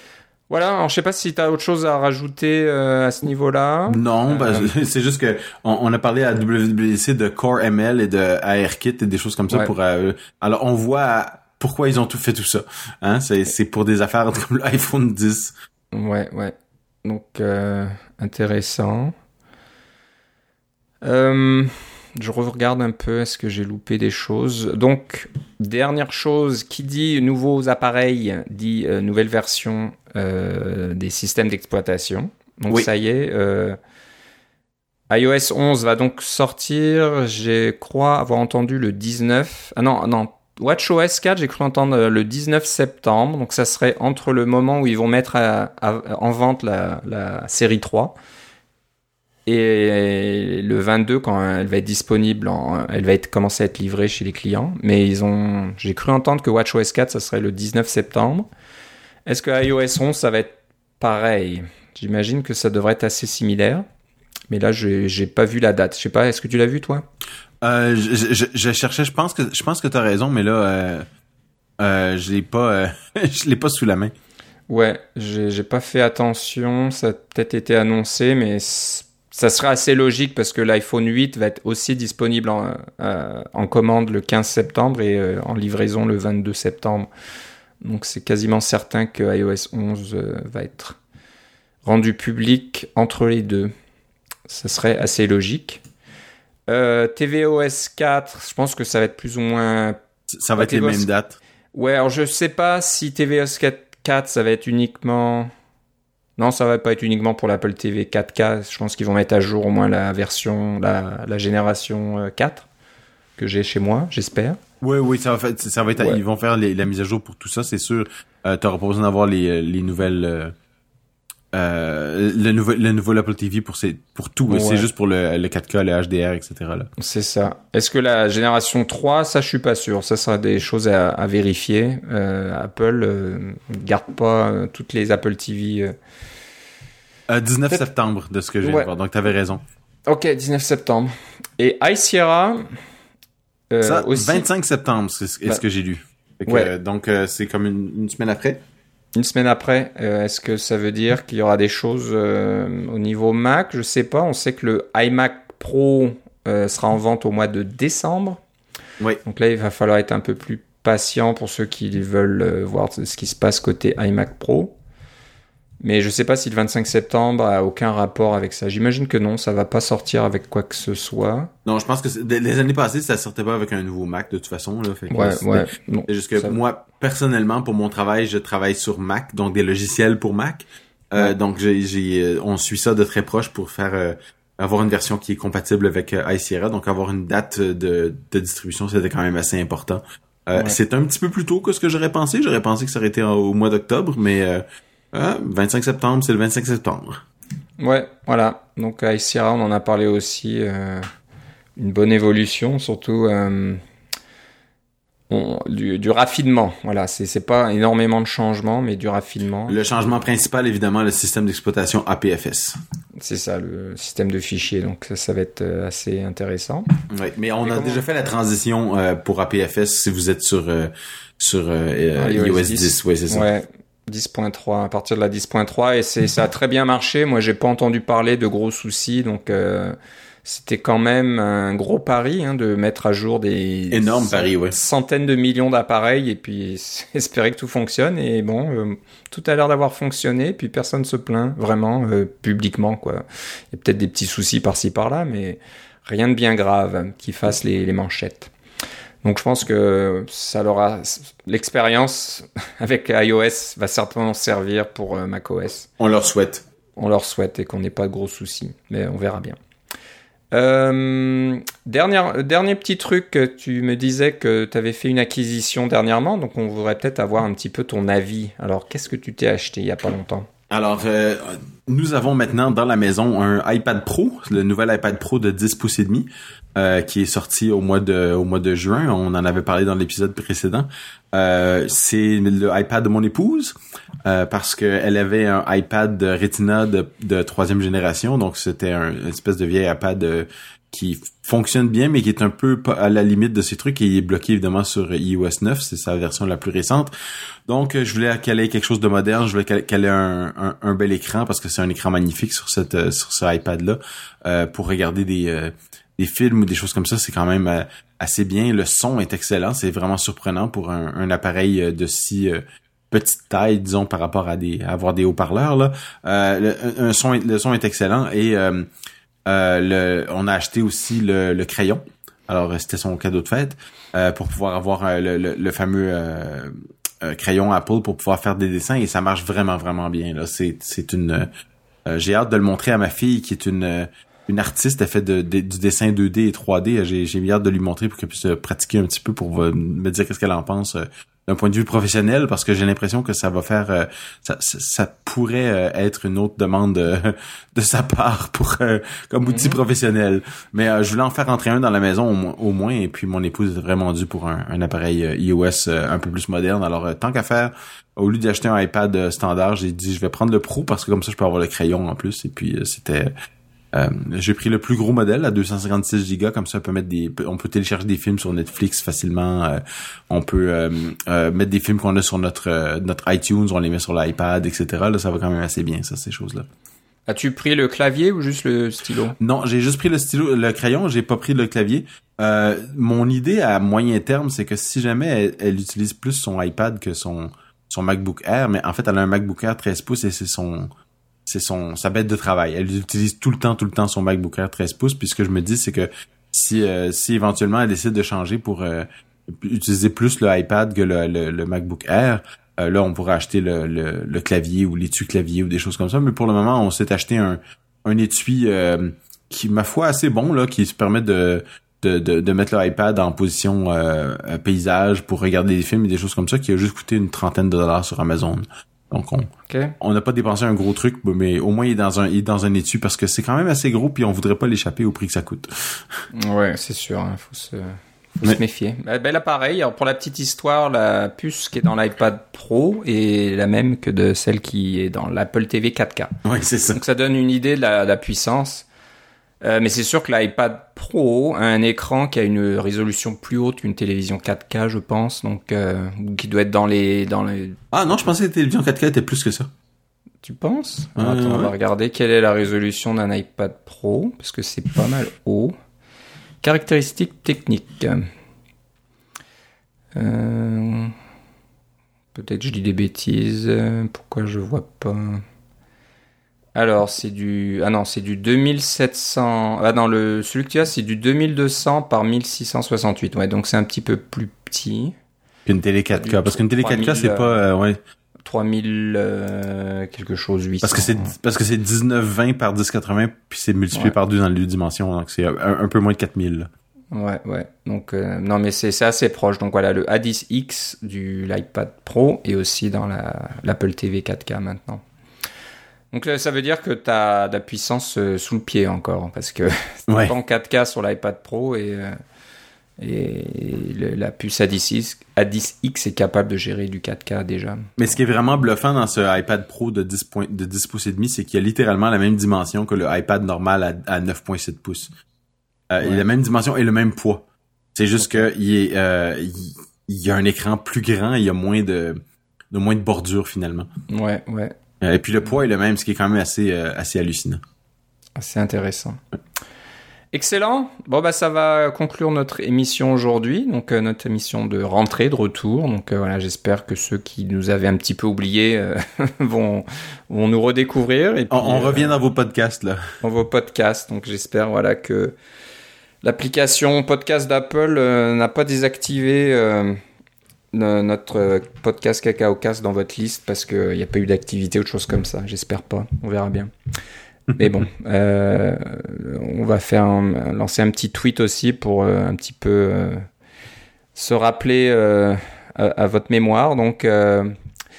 Voilà, alors je sais pas si tu as autre chose à rajouter euh, à ce niveau-là. Non, bah, euh, c'est juste que on, a parlé à WWDC de Core ML et de ARKit et des choses comme ça pour euh, alors on voit pourquoi ils ont tout fait tout ça. Hein, c'est c'est pour des affaires comme l'iPhone 10. Ouais, ouais. Donc intéressant. Euh je regarde un peu, est-ce que j'ai loupé des choses? Donc, dernière chose, qui dit nouveaux appareils, dit euh, nouvelle version euh, des systèmes d'exploitation. Donc ça y est, euh, iOS 11 va donc sortir, je crois avoir entendu le 19... Ah non, non, WatchOS 4, j'ai cru entendre le 19 septembre, donc ça serait entre le moment où ils vont mettre en vente la, la série 3 et le 22, quand elle va être disponible, elle va être commencer à être livrée chez les clients. Mais ils ont, j'ai cru entendre que WatchOS 4, ça serait le 19 septembre. Est-ce que iOS 11, ça va être pareil? J'imagine que ça devrait être assez similaire. Mais là, j'ai pas vu la date. Je sais pas, est-ce que tu l'as vu, toi? Euh, je, je, cherchais, je pense que je pense que t'as raison, mais là, euh, euh, je l'ai pas, euh, je l'ai pas sous la main. Ouais, j'ai pas fait attention. Ça a peut-être été annoncé, mais ça sera assez logique parce que l'iPhone 8 va être aussi disponible en, en commande le 15 septembre et en livraison le 22 septembre. Donc c'est quasiment certain que iOS 11 va être rendu public entre les deux. Ça serait assez logique. Euh, tvOS 4, je pense que ça va être plus ou moins. Ça va être les mêmes dates. Ouais, alors je sais pas si tvOS 4, ça va être uniquement. Non, ça va pas être uniquement pour l'Apple TV 4K. Je pense qu'ils vont mettre à jour au moins la version, la, la génération 4 euh, que j'ai chez moi, j'espère. Oui, oui, ça va, ça va être, ils vont faire la mise à jour pour tout ça, c'est sûr. Euh, tu n'auras pas besoin d'avoir les, les nouvelles, euh, le nouveau le nouveau Apple TV pour pour tout c'est juste pour le, le 4K le HDR etc c'est ça. Est-ce que la génération 3 ça je suis pas sûr. Ça sera des choses à, à vérifier. Euh, Apple euh, garde pas euh, toutes les Apple TV 19 septembre de ce que j'ai ouais. voir donc t'avais raison. Ok 19 septembre. Et iSierra ça, aussi. 25 septembre c'est ce bah, que j'ai lu. Ouais. donc c'est comme une, une semaine après une semaine après, euh, est-ce que ça veut dire qu'il y aura des choses euh, au niveau Mac? Je sais pas. On sait que le iMac Pro euh, sera en vente au mois de décembre. Oui. Donc là, il va falloir être un peu plus patient pour ceux qui veulent voir ce qui se passe côté iMac Pro. Mais je sais pas si le 25 septembre a aucun rapport avec ça. J'imagine que non, ça va pas sortir avec quoi que ce soit. Non, je pense que les années passées, ça sortait pas avec un nouveau Mac de toute façon. Là, fait ouais, ouais. C'est juste que moi, personnellement, pour mon travail, je travaille sur Mac, donc des logiciels pour Mac. Euh, Donc, j'ai, j'ai, on suit ça de très proche pour faire euh, avoir une version qui est compatible avec euh, iSierra. Donc, avoir une date de, de distribution, c'était quand même assez important. Euh, C'est un petit peu plus tôt que ce que j'aurais pensé. J'aurais pensé que ça aurait été au mois d'octobre, mais euh, 25 ah, septembre, c'est le 25 septembre. Ouais, voilà. Donc à Sierra, on en a parlé aussi. Euh, une bonne évolution, surtout euh, du, raffinement. Voilà, c'est pas énormément de changements, mais du raffinement. Le changement principal, évidemment, le système d'exploitation APFS. C'est ça, le système de fichiers. Donc ça, ça va être euh, assez intéressant. Oui, mais on a déjà fait la transition pour APFS si vous êtes sur sur iOS 10. 10. Ouais, c'est ça. Ouais. 10.3 à partir de la 10.3 et c'est ça a très bien marché. Moi, j'ai pas entendu parler de gros soucis, donc euh, c'était quand même un gros pari hein, de mettre à jour des ouais. centaines de millions d'appareils et puis espérer que tout fonctionne. Et bon, euh, tout a l'air d'avoir fonctionné, puis personne se plaint vraiment euh, publiquement quoi. Il y a peut-être des petits soucis par-ci par-là, mais rien de bien grave qui fasse les, les manchettes. Donc je pense que ça leur l'expérience avec iOS va certainement servir pour euh, macOS. On leur souhaite. On leur souhaite et qu'on n'ait pas de gros soucis, mais on verra bien. Euh, dernier, dernier petit truc, tu me disais que tu avais fait une acquisition dernièrement, donc on voudrait peut-être avoir un petit peu ton avis. Alors qu'est-ce que tu t'es acheté il y a pas longtemps? Alors, euh, nous avons maintenant dans la maison un iPad Pro, le nouvel iPad Pro de 10 pouces et demi, euh, qui est sorti au mois de au mois de juin. On en avait parlé dans l'épisode précédent. Euh, c'est le iPad de mon épouse parce qu'elle avait un iPad Retina de, troisième génération, donc c'était un, une espèce de vieil iPad qui fonctionne bien, mais qui est un peu à la limite de ces trucs et il est bloqué évidemment sur iOS 9, c'est sa version la plus récente. Donc, je voulais qu'elle quelque chose de moderne, je voulais qu'elle ait un, bel écran parce que c'est un écran magnifique sur cette euh, sur ce iPad là euh, pour regarder des euh, des films ou des choses comme ça, c'est quand même assez bien. Le son est excellent, c'est vraiment surprenant pour un, appareil de si petite taille, disons, par rapport à des avoir des haut-parleurs là. le, son, le son est excellent et euh, le, on a acheté aussi le, crayon. Alors, c'était son cadeau de fête euh, pour pouvoir avoir euh, le, fameux crayon Apple pour pouvoir faire des dessins et ça marche vraiment, vraiment bien. Là, c'est, c'est une. j'ai hâte de le montrer à ma fille qui est une une artiste, elle fait de, du dessin 2D et 3D. J'ai, j'ai hâte de lui montrer pour qu'elle puisse pratiquer un petit peu pour me dire qu'est-ce qu'elle en pense d'un point de vue professionnel parce que j'ai l'impression que ça va faire euh, ça, ça, pourrait euh, être une autre demande de, de sa part pour euh, comme outil mhm. professionnel. Mais je voulais en faire entrer un dans la maison au, moins et puis mon épouse est vraiment due pour un, un appareil iOS un peu plus moderne. Alors tant qu'à faire au lieu d'acheter un iPad standard j'ai dit je vais prendre le Pro parce que comme ça je peux avoir le crayon en plus. Et puis c'était euh, j'ai pris le plus gros modèle à 256 Go, comme ça on peut mettre des, on peut télécharger des films sur Netflix facilement. Euh, on peut euh, mettre des films qu'on a sur notre notre iTunes, on les met sur l'iPad, etc. Là, ça va quand même assez bien, ça, ces choses-là. As-tu pris le clavier ou juste le stylo? Non, j'ai juste pris le stylo, le crayon, j'ai pas pris le clavier. Euh, mon idée à moyen terme, c'est que si jamais elle, utilise plus son iPad que son son MacBook Air, mais en fait elle a un MacBook Air 13 pouces et c'est son c'est son sa bête de travail. Elle utilise tout le temps tout le temps son MacBook Air 13 pouces. Puis ce que je me dis, c'est que si euh, si éventuellement elle décide de changer pour euh, utiliser plus le iPad que le, le, MacBook Air, euh, là on pourrait acheter le, le, clavier ou l'étui clavier ou des choses comme ça. Mais pour le moment, on s'est acheté un un étui qui ma foi assez bon là, qui se permet de de, de, de mettre le iPad en position paysage pour regarder des films et des choses comme ça, qui a juste coûté une trentaine de dollars sur Amazon. Donc on on n'a pas dépensé un gros truc, mais au moins il est dans un il est dans un étui parce que c'est quand même assez gros puis on voudrait pas l'échapper au prix que ça coûte. Ouais, c'est sûr, il hein, faut se faut se méfier. Bah, ben là pareil, pour la petite histoire, la puce qui est dans l'iPad Pro est la même que de celle qui est dans l'Apple TV 4K. Ouais, c'est ça. Donc ça donne une idée de la, de la puissance. Euh, mais c'est sûr que l'iPad Pro a un écran qui a une résolution plus haute qu'une télévision 4K, je pense, donc euh, qui doit être dans les dans les. Ah non, je pensais que la télévision 4K était plus que ça. Tu penses? Attends, on va regarder quelle est la résolution d'un iPad Pro parce que c'est pas mal haut. Caractéristiques techniques. Euh... Peut-être je dis des bêtises. Pourquoi je vois pas? Alors, c'est du. Ah non, c'est du 2700. Ah non, le... celui que tu as, c'est du 2200 par 1668. Ouais, donc c'est un petit peu plus petit. Qu'une télé 4K. Parce qu'une télé 4K, c'est pas. Euh, ouais. 3000 euh, quelque chose 800. Parce que c'est parce que c'est 1920 par 1080 puis c'est multiplié par 2 dans les dimensions donc c'est un, peu moins de 4000. Ouais ouais. Donc euh, non mais c'est assez proche. Donc voilà le A10X du l'iPad Pro et aussi dans la l'Apple TV 4K maintenant. Donc euh, ça veut dire que tu as de la puissance euh, sous le pied encore, parce que ouais. pas en 4K sur l'iPad Pro et, euh, la puce A10X, A10X est capable de gérer du 4K déjà. Mais ce qui est vraiment bluffant dans ce iPad Pro de 10, de 10 pouces et demi, c'est qu'il a littéralement la même dimension que le iPad normal à, 9.7 pouces. Il a la même dimension et le même poids. C'est juste que il, est, il, il y a un écran plus grand et il y a moins de, de moins de bordure finalement. Ouais, ouais. Euh, et puis le poids est le même, ce qui est quand même assez, euh, assez hallucinant. Assez intéressant. Excellent. Bon bah ça va conclure notre émission aujourd'hui, donc euh, notre émission de rentrée, de retour. Donc voilà, j'espère que ceux qui nous avaient un petit peu oubliés vont vont nous redécouvrir. Et puis, on, revient dans vos podcasts là. Dans vos podcasts. Donc j'espère voilà que l'application podcast d'Apple n'a pas désactivé notre podcast CacaoCast dans votre liste parce qu'il n'y a pas eu d'activité ou de choses comme ça. J'espère pas. On verra bien. Mais bon, euh, on va faire lancer un petit tweet aussi pour euh, un petit peu euh, se rappeler à, votre mémoire. Donc,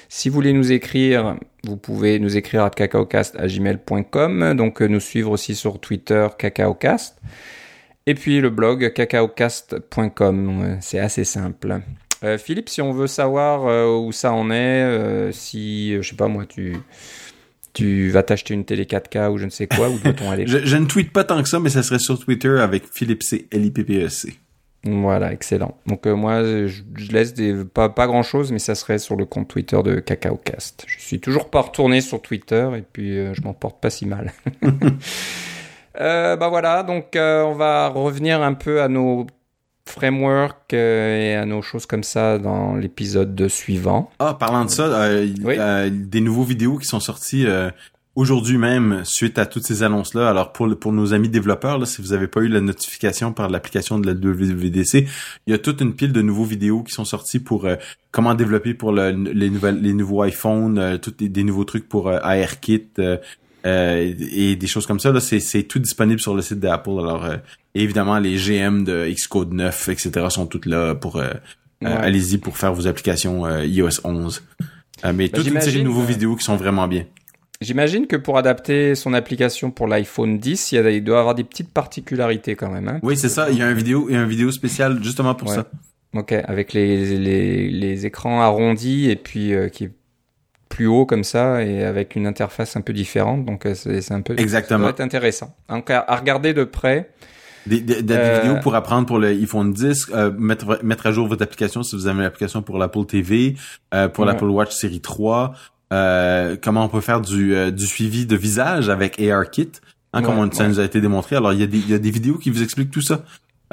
si vous voulez nous écrire, vous pouvez nous écrire à cacaocast@gmail.com. Donc, nous suivre aussi sur Twitter cacaocast. Et puis le blog cacaocast.com. C'est assez simple. Euh, Philippe, si on veut savoir euh, où ça en est, euh, si, je sais pas moi, tu, tu vas t'acheter une télé 4K ou je ne sais quoi, où doit-on aller? Je, je, ne tweete pas tant que ça, mais ça serait sur Twitter avec Philippe C, L I P P E C. Voilà, excellent. Donc moi, je, laisse des, pas, pas grand chose, mais ça serait sur le compte Twitter de CacaoCast. Je suis toujours pas retourné sur Twitter et puis je m'en porte pas si mal. bah voilà, donc on va revenir un peu à nos framework euh, et à nos choses comme ça dans l'épisode suivant. Ah, parlant de ça, euh, euh, des nouveaux vidéos qui sont sortis aujourd'hui même suite à toutes ces annonces-là. Alors pour pour nos amis développeurs, là, si vous n'avez pas eu la notification par l'application de la WWDC, il y a toute une pile de nouveaux vidéos qui sont sortis pour comment développer pour le, les nouvelles les nouveaux iPhones, tous des, nouveaux trucs pour AirKit. et des choses comme ça, là, c'est tout disponible sur le site d'Apple. Alors, évidemment, les GM de Xcode 9, etc. sont toutes là pour... Euh, euh, allez-y pour faire vos applications euh, iOS 11. mais bah, toute une série de nouveaux vidéos qui sont vraiment bien. J'imagine que pour adapter son application pour l'iPhone 10, il, doit avoir des petites particularités quand même. Hein. oui, c'est ça. Il y a un vidéo, il y a une vidéo spéciale justement pour ça. Ok, avec les, les, les, écrans arrondis et puis qui est plus haut comme ça et avec une interface un peu différente. Donc c'est un peu. Exactement. Ça doit être intéressant. Donc à regarder de près. Des, des, des euh, vidéos pour apprendre pour le iPhone 10, euh, mettre, mettre à jour votre application si vous avez une application pour l'Apple TV, euh, pour l'Apple Watch série 3, euh, comment on peut faire du, euh, du suivi de visage avec ARKit, hein, comme on, ça nous a été démontré. Alors, il y, a des, il y a des vidéos qui vous expliquent tout ça.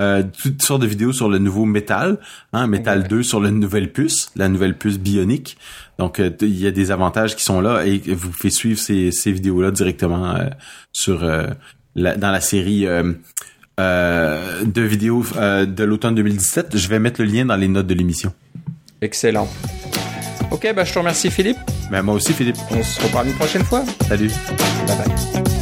Euh, toutes sortes de vidéos sur le nouveau métal, hein, métal 2 sur la nouvelle puce, la nouvelle puce bionique. Donc il y a des avantages qui sont là et vous pouvez suivre ces, ces vidéos-là directement sur la, dans la série de vidéos de l'automne 2017. Je vais mettre le lien dans les notes de l'émission. Excellent. Ok, bah je te remercie Philippe. Ben moi aussi Philippe. On se reparle une prochaine fois. Salut. Bye bye.